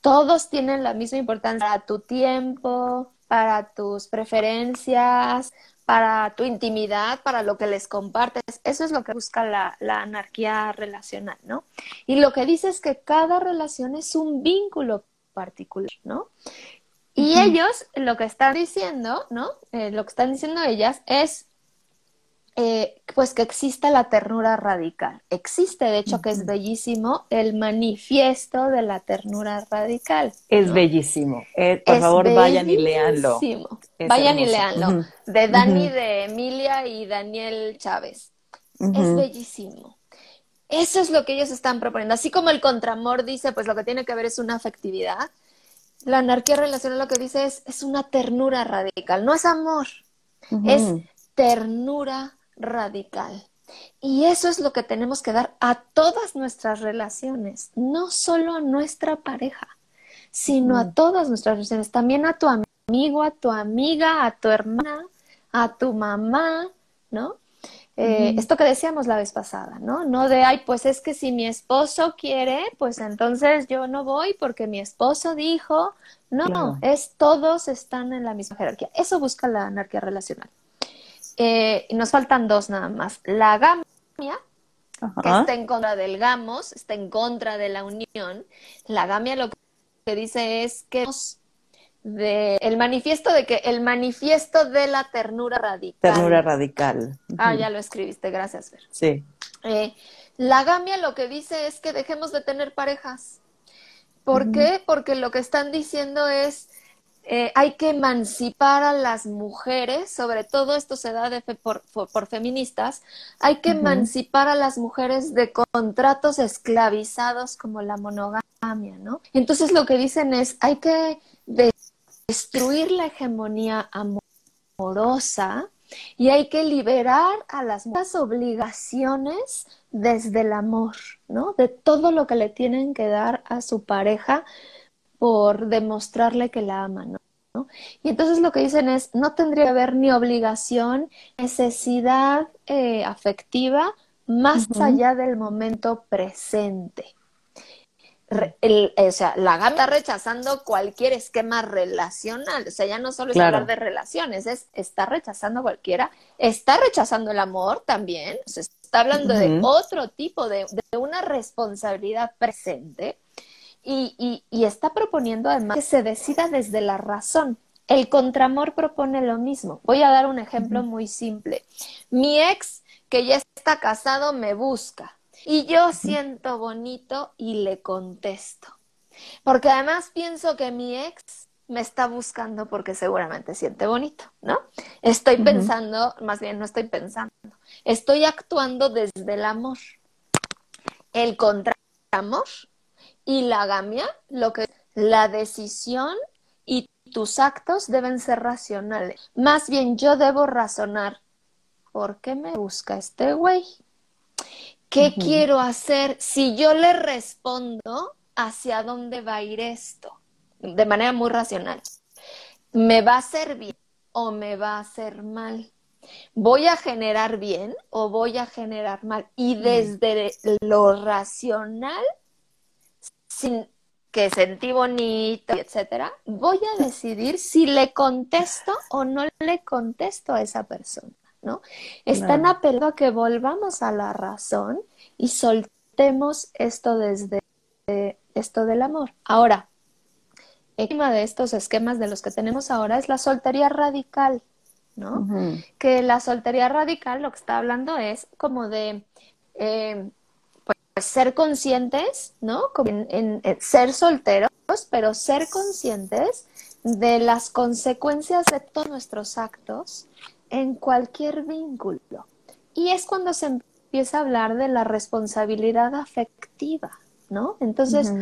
todos tienen la misma importancia para tu tiempo, para tus preferencias, para tu intimidad, para lo que les compartes. Eso es lo que busca la, anarquía relacional, ¿no? Y lo que dice es que cada relación es un vínculo particular, ¿no? Y ellos lo que están diciendo, ¿no? Eh, lo que están diciendo ellas es eh, pues que exista la ternura radical. Existe, de hecho, que es bellísimo el manifiesto de la ternura radical. Es bellísimo. Eh, por favor, vayan y leanlo. vayan y leanlo. De Dani, de Emilia y Daniel Chávez. Es bellísimo. Eso es lo que ellos están proponiendo. Así como el contramor dice, pues lo que tiene que ver es una afectividad. La anarquía relacional lo que dice es, es una ternura radical. No es amor, es ternura radical. Y eso es lo que tenemos que dar a todas nuestras relaciones, no solo a nuestra pareja, sino a todas nuestras relaciones, también a tu amigo, a tu amiga, a tu hermana, a tu mamá, ¿no? Eh, esto que decíamos la vez pasada, ¿no? No de, ay, pues es que si mi esposo quiere, pues entonces yo no voy porque mi esposo dijo, no, es todos están en la misma jerarquía. Eso busca la anarquía relacional. Eh, nos faltan dos nada más. La gamia, que está en contra del gamos, está en contra de la unión. La gamia lo que dice es que de el manifiesto de que el manifiesto de la ternura radical. Ternura radical. Ah, ya lo escribiste, gracias, Fer. Sí. Eh, la gamia lo que dice es que dejemos de tener parejas. ¿Por qué? Porque lo que están diciendo es eh, hay que emancipar a las mujeres, sobre todo esto se da por, feministas, hay que emancipar a las mujeres de contratos esclavizados como la monogamia, ¿no? Entonces lo que dicen es, hay que destruir la hegemonía amorosa y hay que liberar a las mujeres obligaciones desde el amor, ¿no? De todo lo que le tienen que dar a su pareja por demostrarle que la aman, ¿no? Y entonces lo que dicen es, no tendría que haber ni obligación, necesidad eh, afectiva más allá del momento presente. o sea, la está rechazando cualquier esquema relacional. O sea, ya no solo es hablar de relaciones, es está rechazando cualquiera, está rechazando el amor también, está hablando de otro tipo, de, una responsabilidad presente y, y, está proponiendo además que se decida desde la razón. El contramor propone lo mismo. Voy a dar un ejemplo muy simple. Mi ex, que ya está casado, me busca y yo siento bonito y le contesto. Porque además pienso que mi ex me está buscando porque seguramente siente bonito, ¿no? Estoy pensando, más bien no estoy pensando, estoy actuando desde el amor. El contramor y la gamia, lo que la decisión y tus actos deben ser racionales. Más bien yo debo razonar, ¿por qué me busca este güey? ¿Qué quiero hacer si yo le respondo hacia dónde va a ir esto? De manera muy racional. ¿Me va a hacer bien o me va a hacer mal? ¿Voy a generar bien o voy a generar mal? Y desde lo racional, sin que sentí bonito, etcétera, voy a decidir si le contesto o no le contesto a esa persona. ¿no? Están apelando a que volvamos a la razón y soltemos esto desde esto del amor. Ahora, encima de estos esquemas de los que tenemos ahora es la soltería radical, ¿no? Que la soltería radical lo que está hablando es como de eh, pues, ser conscientes, ¿no? Como en, ser solteros, pero ser conscientes de las consecuencias de todos nuestros actos en cualquier vínculo. Y es cuando se empieza a hablar de la responsabilidad afectiva, ¿no? Entonces,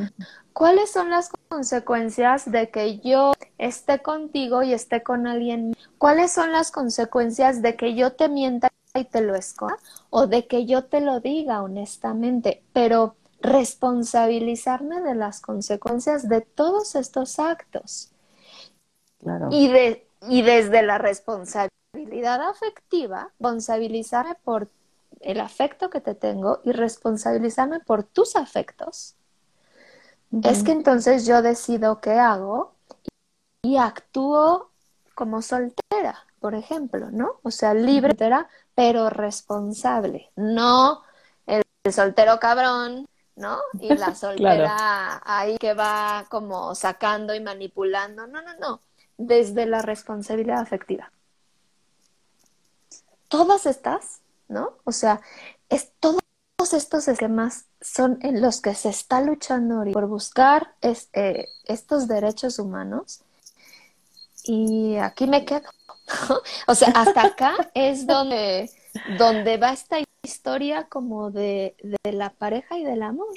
¿cuáles son las consecuencias de que yo esté contigo y esté con alguien? ¿Cuáles son las consecuencias de que yo te mienta y te lo esconda o de que yo te lo diga honestamente? Pero responsabilizarme de las consecuencias de todos estos actos. Claro. Y, de, y desde la responsabilidad responsabilidad afectiva, responsabilizarme por el afecto que te tengo y responsabilizarme por tus afectos, es que entonces yo decido qué hago y actúo como soltera, por ejemplo, ¿no? O sea, libre, pero responsable, no el, soltero cabrón, ¿no? Y la soltera ahí que va como sacando y manipulando, no, no, no, desde la responsabilidad afectiva todas estas, ¿no? O sea, es, todos estos esquemas son en los que se está luchando por buscar eh, estos derechos humanos. Y aquí me quedo. o sea, hasta acá es donde, donde va esta historia como de, de la pareja y del amor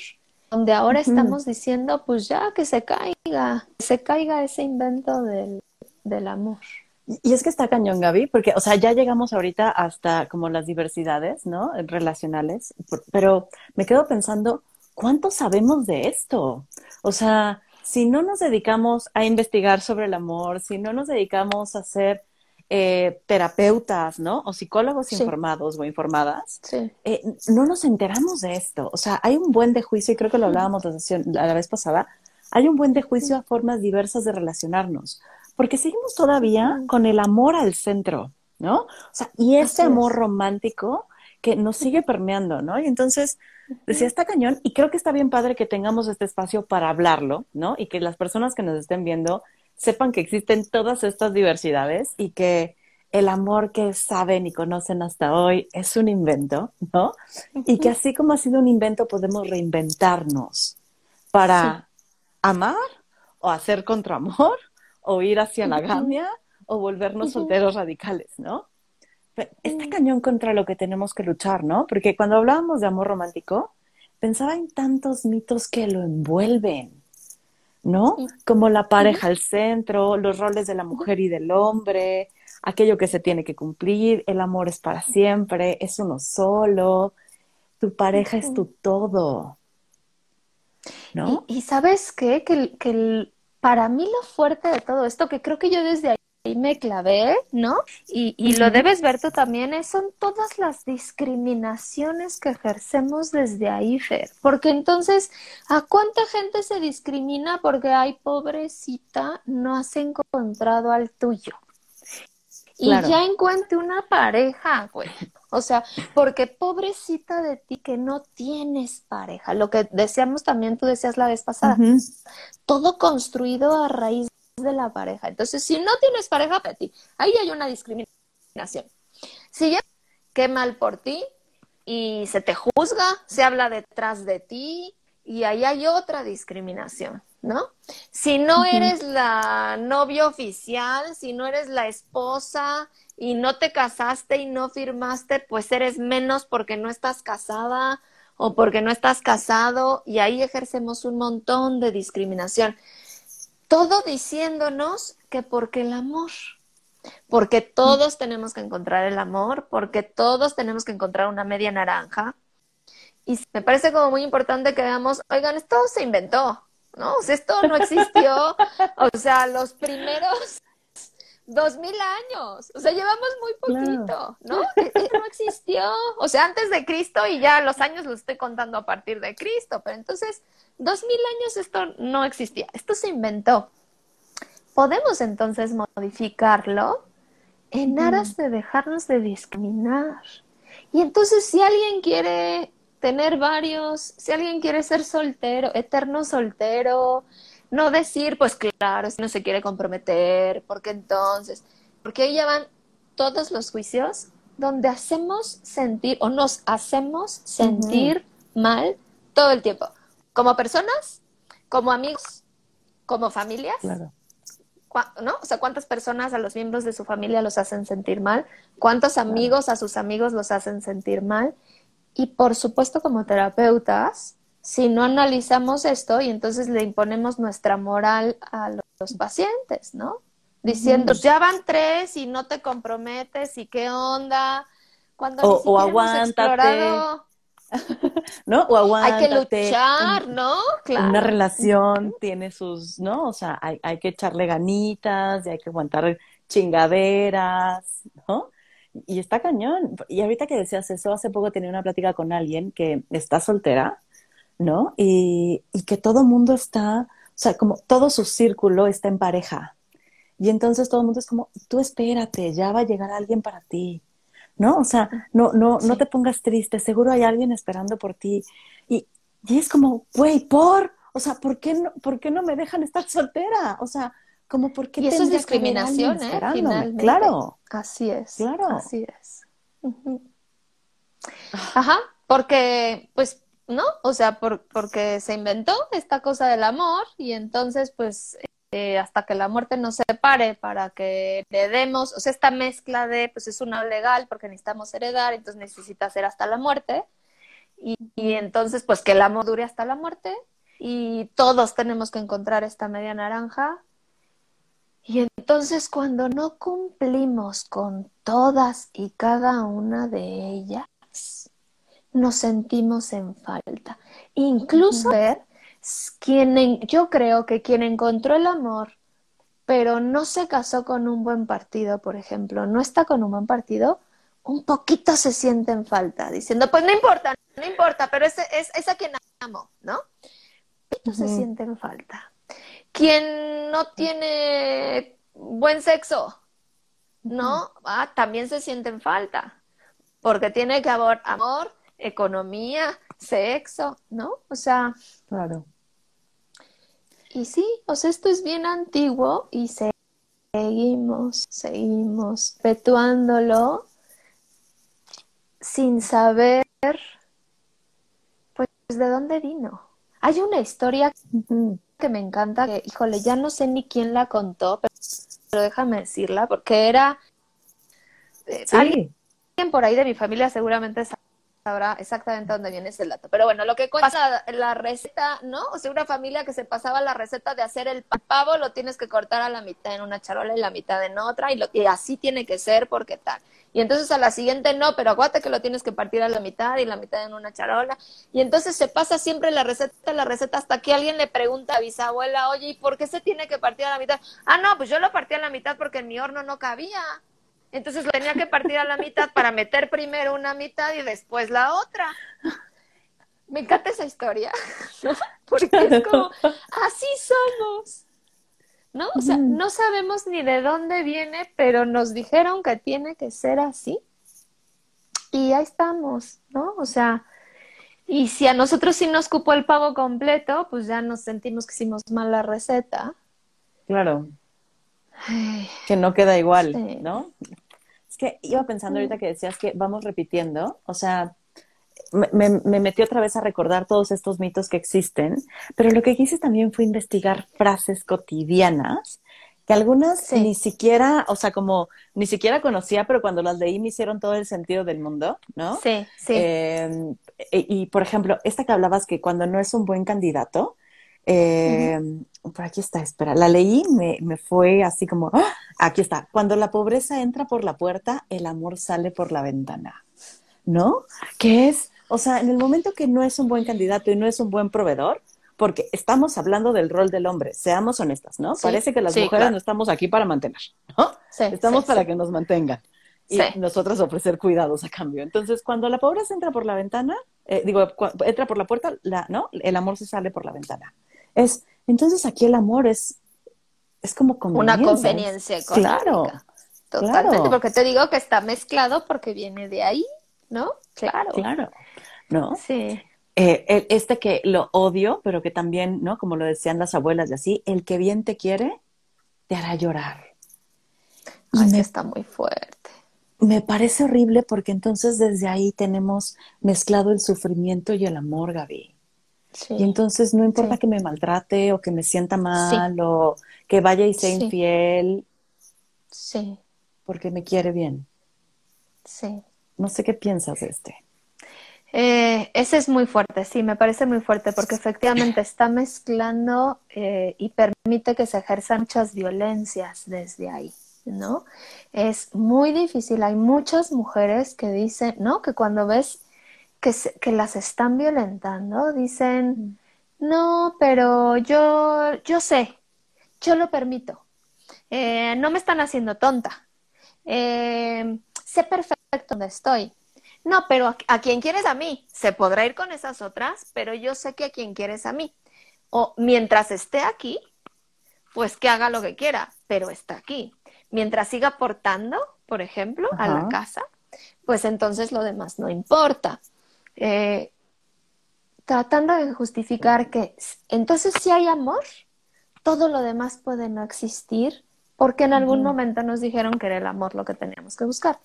donde ahora estamos diciendo, pues ya que se caiga, que se caiga ese invento del, del amor. Y es que está cañón, Gaby, porque, o sea, ya llegamos ahorita hasta como las diversidades, ¿no? Relacionales, pero me quedo pensando, ¿cuánto sabemos de esto? O sea, si no nos dedicamos a investigar sobre el amor, si no nos dedicamos a ser eh, terapeutas, ¿no? O psicólogos informados o informadas, eh, no nos enteramos de esto. O sea, hay un buen de juicio, y creo que lo hablábamos la, la vez pasada, hay un buen de juicio a formas diversas de relacionarnos porque seguimos todavía con el amor al centro, ¿no? O sea, y ese amor romántico que nos sigue permeando, ¿no? Y entonces, decía, está cañón, y creo que está bien padre que tengamos este espacio para hablarlo, ¿no? Y que las personas que nos estén viendo sepan que existen todas estas diversidades y que el amor que saben y conocen hasta hoy es un invento, ¿no? Y que así como ha sido un invento, podemos reinventarnos para amar o hacer contramor o ir hacia la gamia o volvernos solteros radicales, ¿no? está cañón contra lo que tenemos que luchar, ¿no? Porque cuando hablábamos de amor romántico, pensaba en tantos mitos que lo envuelven, ¿no? Como la pareja al centro, los roles de la mujer y del hombre, aquello que se tiene que cumplir, el amor es para siempre, es uno solo, tu pareja es tu todo. ¿No? Y, sabes qué? Que, que para mí lo fuerte de todo esto, que creo que yo desde ahí me clavé, ¿no? Y, y lo debes ver tú también, son todas las discriminaciones que ejercemos desde ahí, Fer. Porque entonces, ¿a cuánta gente se discrimina porque, ay, pobrecita, no has encontrado al tuyo? y ya encuentre una pareja, güey. O sea, porque pobrecita de ti que no tienes pareja. Lo que decíamos también, tú decías la vez pasada, todo construido a raíz de la pareja. Entonces, si no tienes pareja para ti, ahí hay una discriminación. Si ya, qué mal por ti y se te juzga, se habla detrás de ti y ahí hay otra discriminación. ¿no? Si no eres la novia oficial, si no eres la esposa y no te casaste y no firmaste, pues eres menos porque no estás casada o porque no estás casado y ahí ejercemos un montón de discriminación. Todo diciéndonos que porque el amor, porque todos tenemos que encontrar el amor, porque todos tenemos que encontrar una media naranja. Y me parece como muy importante que veamos, oigan, esto se inventó, ¿no? O sea, esto no existió, o sea, los primeros dos mil años, o sea, llevamos muy poquito, ¿no? E, e, no existió, o sea, antes de Cristo y ya los años los estoy contando a partir de Cristo, pero entonces, dos mil años esto no existía, esto se inventó. Podemos entonces modificarlo en aras de dejarnos de discriminar. Y entonces, si alguien quiere tener varios, si alguien quiere ser soltero, eterno soltero, no decir, pues claro, si no se quiere comprometer, porque entonces, porque ahí ya van todos los juicios donde hacemos sentir o nos hacemos sentir mal todo el tiempo, como personas, como amigos, como familias. Claro. ¿No? O sea, ¿cuántas personas a los miembros de su familia los hacen sentir mal? ¿Cuántos amigos a sus amigos los hacen sentir mal? Y por supuesto, como terapeutas, si no analizamos esto y entonces le imponemos nuestra moral a los pacientes, ¿no? Diciendo, ya van tres y no te comprometes y qué onda. Cuando o, o aguántate. ¿No? O aguántate. Hay que luchar, ¿no? Claro. Una relación tiene sus, ¿no? O sea, hay, hay que echarle ganitas y hay que aguantar chingaderas, ¿no? y está cañón. Y ahorita que decías eso, hace poco tenía una plática con alguien que está soltera, ¿no? Y, y que todo mundo está, o sea, como todo su círculo está en pareja. Y entonces todo el mundo es como, tú espérate, ya va a llegar alguien para ti, ¿no? O sea, no, no, no te pongas triste, seguro hay alguien esperando por ti. Y, y es como, güey, por, o sea, ¿por qué, no, ¿por qué no me dejan estar soltera? O sea, como porque y eso es discriminación, ¿eh? Finalmente. Claro. Así es. Claro. Así es. Ajá, porque, pues, ¿no? O sea, por, porque se inventó esta cosa del amor y entonces, pues, eh, hasta que la muerte nos separe para que heredemos, o sea, esta mezcla de, pues, es una legal porque necesitamos heredar, entonces necesita ser hasta la muerte. Y, y entonces, pues, que el amor dure hasta la muerte y todos tenemos que encontrar esta media naranja y entonces cuando no cumplimos con todas y cada una de ellas, nos sentimos en falta. Incluso ver quien, yo creo que quien encontró el amor, pero no se casó con un buen partido, por ejemplo, no está con un buen partido, un poquito se siente en falta, diciendo, pues no importa, no importa, pero es, es, a quien amo, ¿no? Un poquito se siente en falta. Quien no tiene buen sexo, ¿no? Ah, también se siente en falta, porque tiene que haber amor, economía, sexo, ¿no? O sea. Claro. Y sí, o sea, esto es bien antiguo y seguimos, seguimos petuándolo sin saber, pues, de dónde vino. Hay una historia que me encanta, que, híjole, ya no sé ni quién la contó, pero, déjame decirla, porque era... Eh, alguien por ahí de mi familia seguramente sabrá exactamente dónde viene ese dato. Pero bueno, lo que pasa, la receta, ¿no? O sea, una familia que se pasaba la receta de hacer el pavo, lo tienes que cortar a la mitad en una charola y la mitad en otra, y, lo, así tiene que ser porque tal. Y entonces a la siguiente no, pero aguante que lo tienes que partir a la mitad y la mitad en una charola. Y entonces se pasa siempre la receta, la receta, hasta que alguien le pregunta a bisabuela, oye, ¿y por qué se tiene que partir a la mitad? Ah, no, pues yo lo partí a la mitad porque en mi horno no cabía. Entonces lo tenía que partir a la mitad para meter primero una mitad y después la otra. Me encanta esa historia, porque es como, así somos. ¿no? O sea, no sabemos ni de dónde viene, pero nos dijeron que tiene que ser así. Y ahí estamos, ¿no? O sea, y si a nosotros sí nos cupo el pavo completo, pues ya nos sentimos que hicimos mal la receta. Claro. que no queda igual, ¿no? Es que iba pensando ahorita que decías que vamos repitiendo, o sea, me, me, metí otra vez a recordar todos estos mitos que existen, pero lo que quise también fue investigar frases cotidianas que algunas ni siquiera, o sea, como ni siquiera conocía, pero cuando las leí me hicieron todo el sentido del mundo, ¿no? Sí, sí. Em, y, por ejemplo, esta que hablabas que cuando no es un buen candidato, em, por aquí está, espera, la leí, me, me fue así como, ¡ah! aquí está, cuando la pobreza entra por la puerta, el amor sale por la ventana, ¿no? Que es, o sea, en el momento que no es un buen candidato y no es un buen proveedor, porque estamos hablando del rol del hombre, seamos honestas, ¿no? Parece que las mujeres no estamos aquí para mantener, ¿no? estamos para que nos mantengan y nosotros ofrecer cuidados a cambio. Entonces, cuando la pobreza entra por la ventana, eh, digo, entra por la puerta, la, ¿no? El amor se sale por la ventana. Es, entonces aquí el amor es, es como conveniencia. Una conveniencia, Claro. Totalmente, porque te digo que está mezclado porque viene de ahí, ¿no? Claro. Claro. ¿No? Sí. Eh, este que lo odio, pero que también, ¿no? Como lo decían las abuelas y así, el que bien te quiere, te hará llorar. Y me, está muy fuerte. Me parece horrible porque entonces desde ahí tenemos mezclado el sufrimiento y el amor, Gaby. Y entonces no importa que me maltrate o que me sienta mal o que vaya y sea infiel. Sí. Porque me quiere bien. Sí. No sé qué piensas de este. Eh, ese es muy fuerte, sí, me parece muy fuerte porque efectivamente está mezclando eh, y permite que se ejerzan muchas violencias desde ahí, ¿no? Es muy difícil, hay muchas mujeres que dicen, ¿no? Que cuando ves que, que las están violentando, dicen, no, pero yo, yo sé, yo lo permito, eh, no me están haciendo tonta, sé perfecto dónde estoy no, pero a, quien quieres a mí, se podrá ir con esas otras, pero yo sé que a quien quieres a mí. O mientras esté aquí, pues que haga lo que quiera, pero está aquí. Mientras siga aportando, por ejemplo, a la casa, pues entonces lo demás no importa. Eh, tratando de justificar que entonces si hay amor, todo lo demás puede no existir, porque en algún momento nos dijeron que era el amor lo que teníamos que buscar.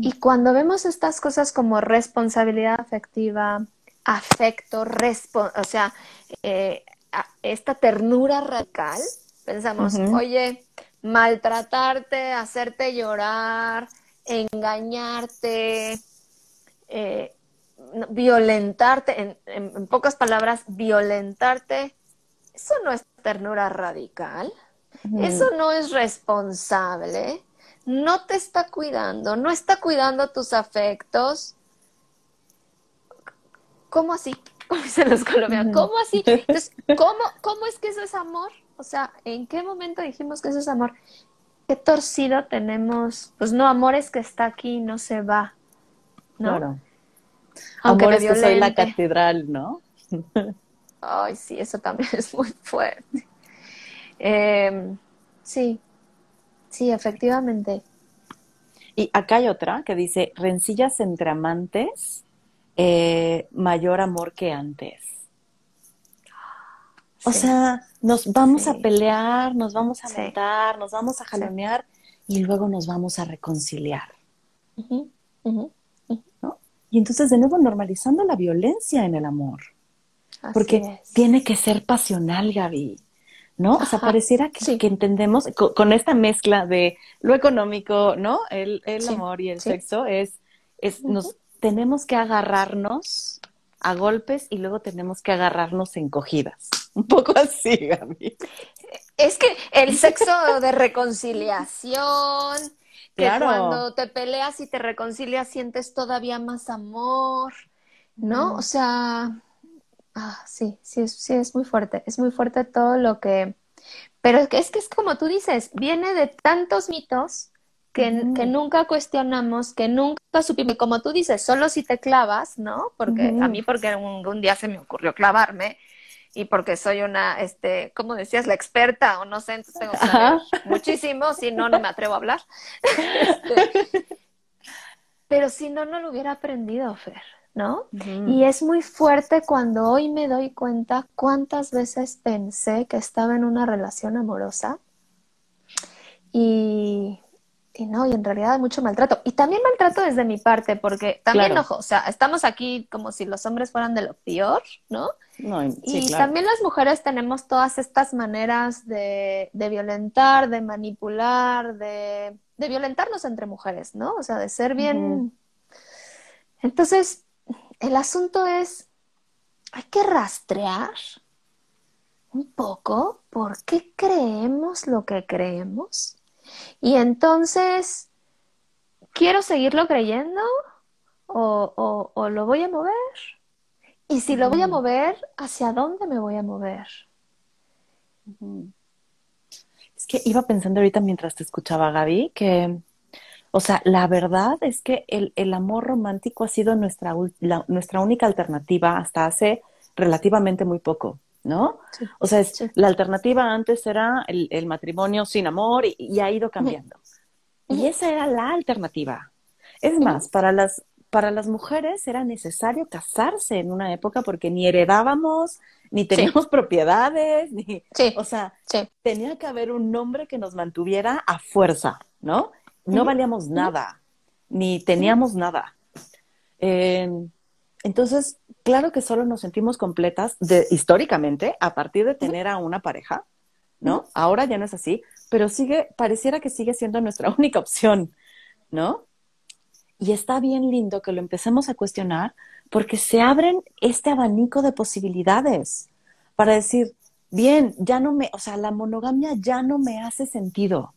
Y cuando vemos estas cosas como responsabilidad afectiva, afecto, o sea, eh, esta ternura radical, pensamos, oye, maltratarte, hacerte llorar, engañarte, eh, violentarte, en, en, pocas palabras, violentarte, eso no es ternura radical, eso no es responsable, no te está cuidando, no está cuidando tus afectos. ¿Cómo así? Como dicen los colombianos, ¿cómo así? Entonces, ¿cómo, ¿cómo es que eso es amor? O sea, ¿en qué momento dijimos que eso es amor? ¿Qué torcido tenemos? Pues no, amor es que está aquí y no se va. ¿no? Claro. Aunque amor es que soy la catedral, ¿no? Ay, sí, eso también es muy fuerte. Eh, sí, Sí, efectivamente. Y acá hay otra que dice, rencillas entre amantes, eh, mayor amor que antes. O sea, nos vamos a pelear, nos vamos a matar, nos vamos a jalonear y luego nos vamos a reconciliar. Y entonces de nuevo normalizando la violencia en el amor. porque tiene que ser pasional, Gaby. ¿no? O sea, pareciera que, entendemos con, esta mezcla de lo económico, ¿no? El, amor y el sexo es, es nos tenemos que agarrarnos a golpes y luego tenemos que agarrarnos encogidas. Un poco así, Gaby. Es que el sexo de reconciliación, que cuando te peleas y te reconcilias sientes todavía más amor, ¿no? O sea, Ah, sí, sí, es, sí, es muy fuerte, es muy fuerte todo lo que... Pero es que es, que es como tú dices, viene de tantos mitos que, que nunca cuestionamos, que nunca supimos, como tú dices, solo si te clavas, ¿no? Porque a mí, porque un, día se me ocurrió clavarme, y porque soy una, este, ¿cómo decías? La experta o no sé, entonces tengo que saber muchísimo, si no, no me atrevo a hablar. Este, pero si no, no lo hubiera aprendido, Fer, ¿no? Y es muy fuerte cuando hoy me doy cuenta cuántas veces pensé que estaba en una relación amorosa y y no, y en realidad hay mucho maltrato. Y también maltrato desde mi parte, porque también, ojo, o sea, estamos aquí como si los hombres fueran de lo peor, ¿no? y también las mujeres tenemos todas estas maneras de, de violentar, de manipular, de, de, violentarnos entre mujeres, ¿no? O sea, de ser bien... Entonces, el asunto es, hay que rastrear un poco por qué creemos lo que creemos y entonces, ¿quiero seguirlo creyendo o, o, lo voy a mover? Y si lo voy a mover, ¿hacia dónde me voy a mover? Es que iba pensando ahorita mientras te escuchaba, Gaby, que, o sea, la verdad es que el, el amor romántico ha sido nuestra, nuestra única alternativa hasta hace relativamente muy poco. ¿No? O sea, la alternativa antes era el, matrimonio sin amor y, ha ido cambiando. Y esa era la alternativa. Es más, para las, para las mujeres era necesario casarse en una época porque ni heredábamos, ni teníamos propiedades, ni, o sea, tenía que haber un hombre que nos mantuviera a fuerza, ¿no? No valíamos nada, ni teníamos nada. Eh, entonces, claro que solo nos sentimos completas de, históricamente a partir de tener a una pareja, ¿no? Ahora ya no es así, pero sigue, pareciera que sigue siendo nuestra única opción, ¿no? Y está bien lindo que lo empecemos a cuestionar porque se abren este abanico de posibilidades para decir, bien, ya no me, o sea, la monogamia ya no me hace sentido.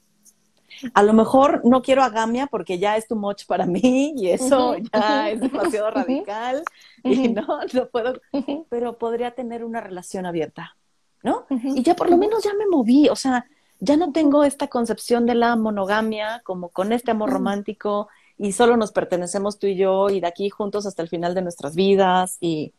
A lo mejor no quiero agamia porque ya es too much para mí y eso ya es demasiado radical y no, no puedo, pero podría tener una relación abierta, ¿no? Y ya por lo menos ya me moví, o sea, ya no tengo esta concepción de la monogamia como con este amor romántico y solo nos pertenecemos tú y yo y de aquí juntos hasta el final de nuestras vidas y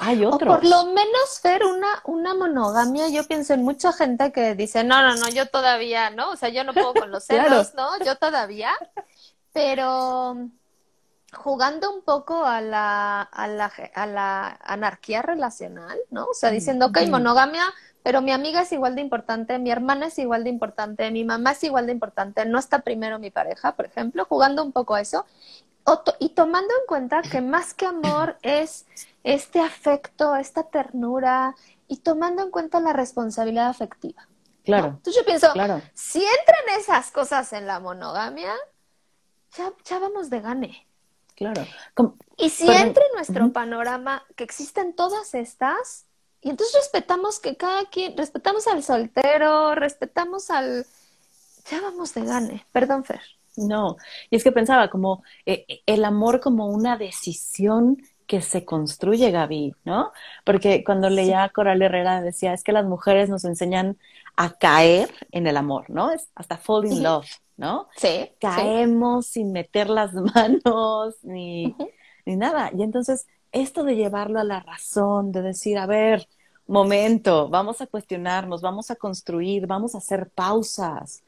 hay otros. O por lo menos ver una, una monogamia, yo pienso en mucha gente que dice, no, no, no, yo todavía, ¿no? O sea, yo no puedo con los celos, ¿no? Yo todavía. Pero jugando un poco a la, a la, a la anarquía relacional, ¿no? O sea, diciendo, ok, monogamia, pero mi amiga es igual de importante, mi hermana es igual de importante, mi mamá es igual de importante, no está primero mi pareja, por ejemplo, jugando un poco a eso y tomando en cuenta que más que amor es este afecto, esta ternura y tomando en cuenta la responsabilidad afectiva. Claro. Entonces yo pienso, si entran esas cosas en la monogamia, ya, ya vamos de gane. Claro. y si entra en nuestro panorama que existen todas estas, y entonces respetamos que cada quien, respetamos al soltero, respetamos al... Ya vamos de gane. Perdón, Fer. No, y es que pensaba como eh, el amor como una decisión que se construye, Gaby, ¿no? Porque cuando leía a Coral Herrera decía, es que las mujeres nos enseñan a caer en el amor, ¿no? Es hasta fall in love, ¿no? Sí. Caemos sin meter las manos ni, ni nada. Y entonces, esto de llevarlo a la razón, de decir, a ver, momento, vamos a cuestionarnos, vamos a construir, vamos a hacer pausas,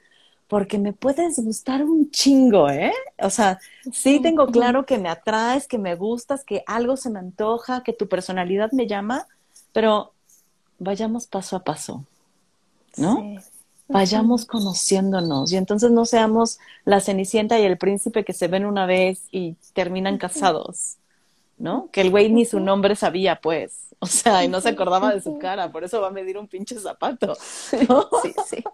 porque me puedes gustar un chingo, ¿eh? O sea, sí tengo claro que me atraes, que me gustas, que algo se me antoja, que tu personalidad me llama, pero vayamos paso a paso, ¿no? Vayamos conociéndonos y entonces no seamos la cenicienta y el príncipe que se ven una vez y terminan casados, ¿no? Que el güey ni su nombre sabía, pues. O sea, y no se acordaba de su cara, por eso va a medir un pinche zapato. ¿no? Sí, sí.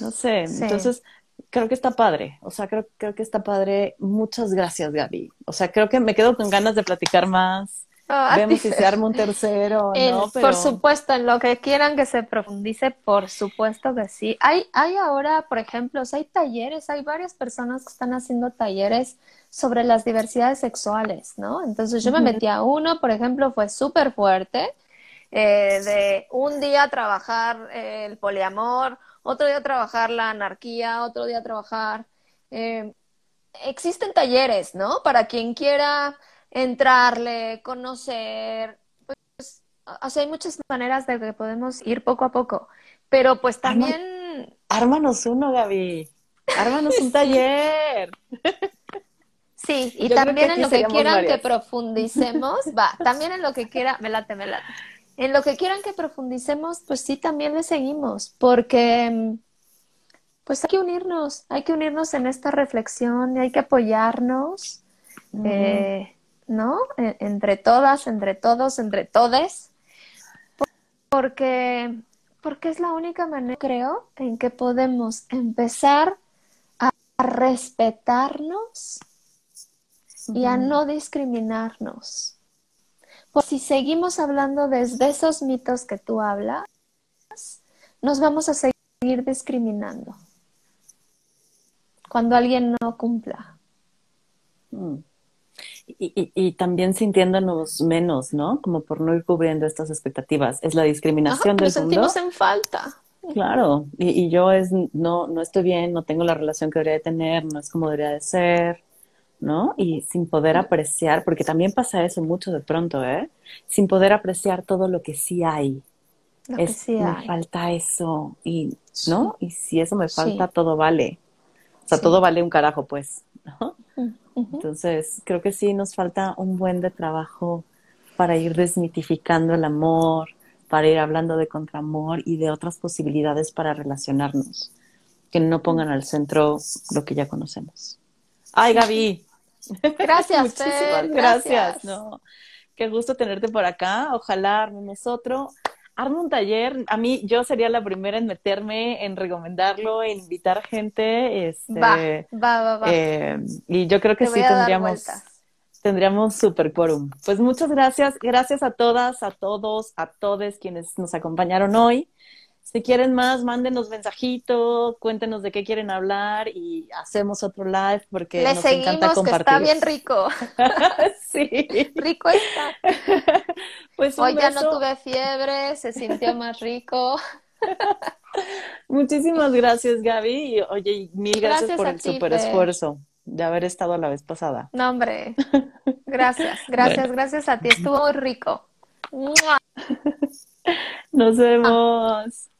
No sé, entonces creo que está padre, o sea, creo, creo que está padre. Muchas gracias, Gaby. O sea, creo que me quedo con ganas de platicar más. Ah, Vemos si se arma un tercero no. Por supuesto, en lo que quieran que se profundice, por supuesto que sí. Hay, hay ahora, por ejemplo, hay talleres, hay varias personas que están haciendo talleres sobre las diversidades sexuales, ¿no? Entonces yo me metí a uno, por ejemplo, fue súper fuerte, eh, de un día trabajar el poliamor, otro día trabajar la anarquía, otro día trabajar... Eh, existen talleres, ¿no? Para quien quiera entrarle, conocer, pues o sea, hay muchas maneras de que podemos ir poco a poco, pero pues también... Ármanos uno, Gaby. Ármanos un taller. Sí, y también en lo que quieran que profundicemos, va, también en lo que quiera, me late, me late. En lo que quieran que profundicemos, pues sí, también le seguimos, porque pues hay que unirnos, hay que unirnos en esta reflexión y hay que apoyarnos, eh, ¿no? E, entre todas, entre todos, entre todes, porque, porque es la única manera, creo, en que podemos empezar a respetarnos y a no discriminarnos. Pues si seguimos hablando desde esos mitos que tú hablas, nos vamos a seguir discriminando cuando alguien no cumpla. Mm. Y, también sintiéndonos menos, ¿no? Como por no ir cubriendo estas expectativas. Es la discriminación del nos sentimos en falta. Claro, y, y, yo es, no, no estoy bien, no tengo la relación que debería de tener, no es como debería de ser, ¿no? Y sin poder apreciar, porque también pasa eso mucho de pronto, ¿eh? Sin poder apreciar todo lo que sí hay. Lo que sí me falta eso, y, ¿no? Y si eso me falta, todo vale. O sea, todo vale un carajo, pues, ¿no? Entonces, creo que sí nos falta un buen de trabajo para ir desmitificando el amor, para ir hablando de contramor y de otras posibilidades para relacionarnos, que no pongan al centro lo que ya conocemos. Ay, Gaby. Gracias, Muchísimas gracias. No, qué gusto tenerte por acá. Ojalá armemos otro arma un taller. A mí, yo sería la primera en meterme, en recomendarlo, en invitar gente. Este, va, va, va, eh, y yo creo que sí tendríamos, tendríamos super quórum. Pues muchas gracias. Gracias a todas, a todos, a todos quienes nos acompañaron hoy. Si quieren más, mándenos mensajito, cuéntenos de qué quieren hablar y hacemos otro live porque nos encanta compartir. Que está bien rico. sí. Rico está. Pues Hoy ya no tuve fiebre, se sintió más rico. Muchísimas gracias, Gaby. oye, mil gracias, por el super esfuerzo de haber estado la vez pasada. No, hombre. Gracias, gracias, gracias a ti. Estuvo rico. Nos vemos.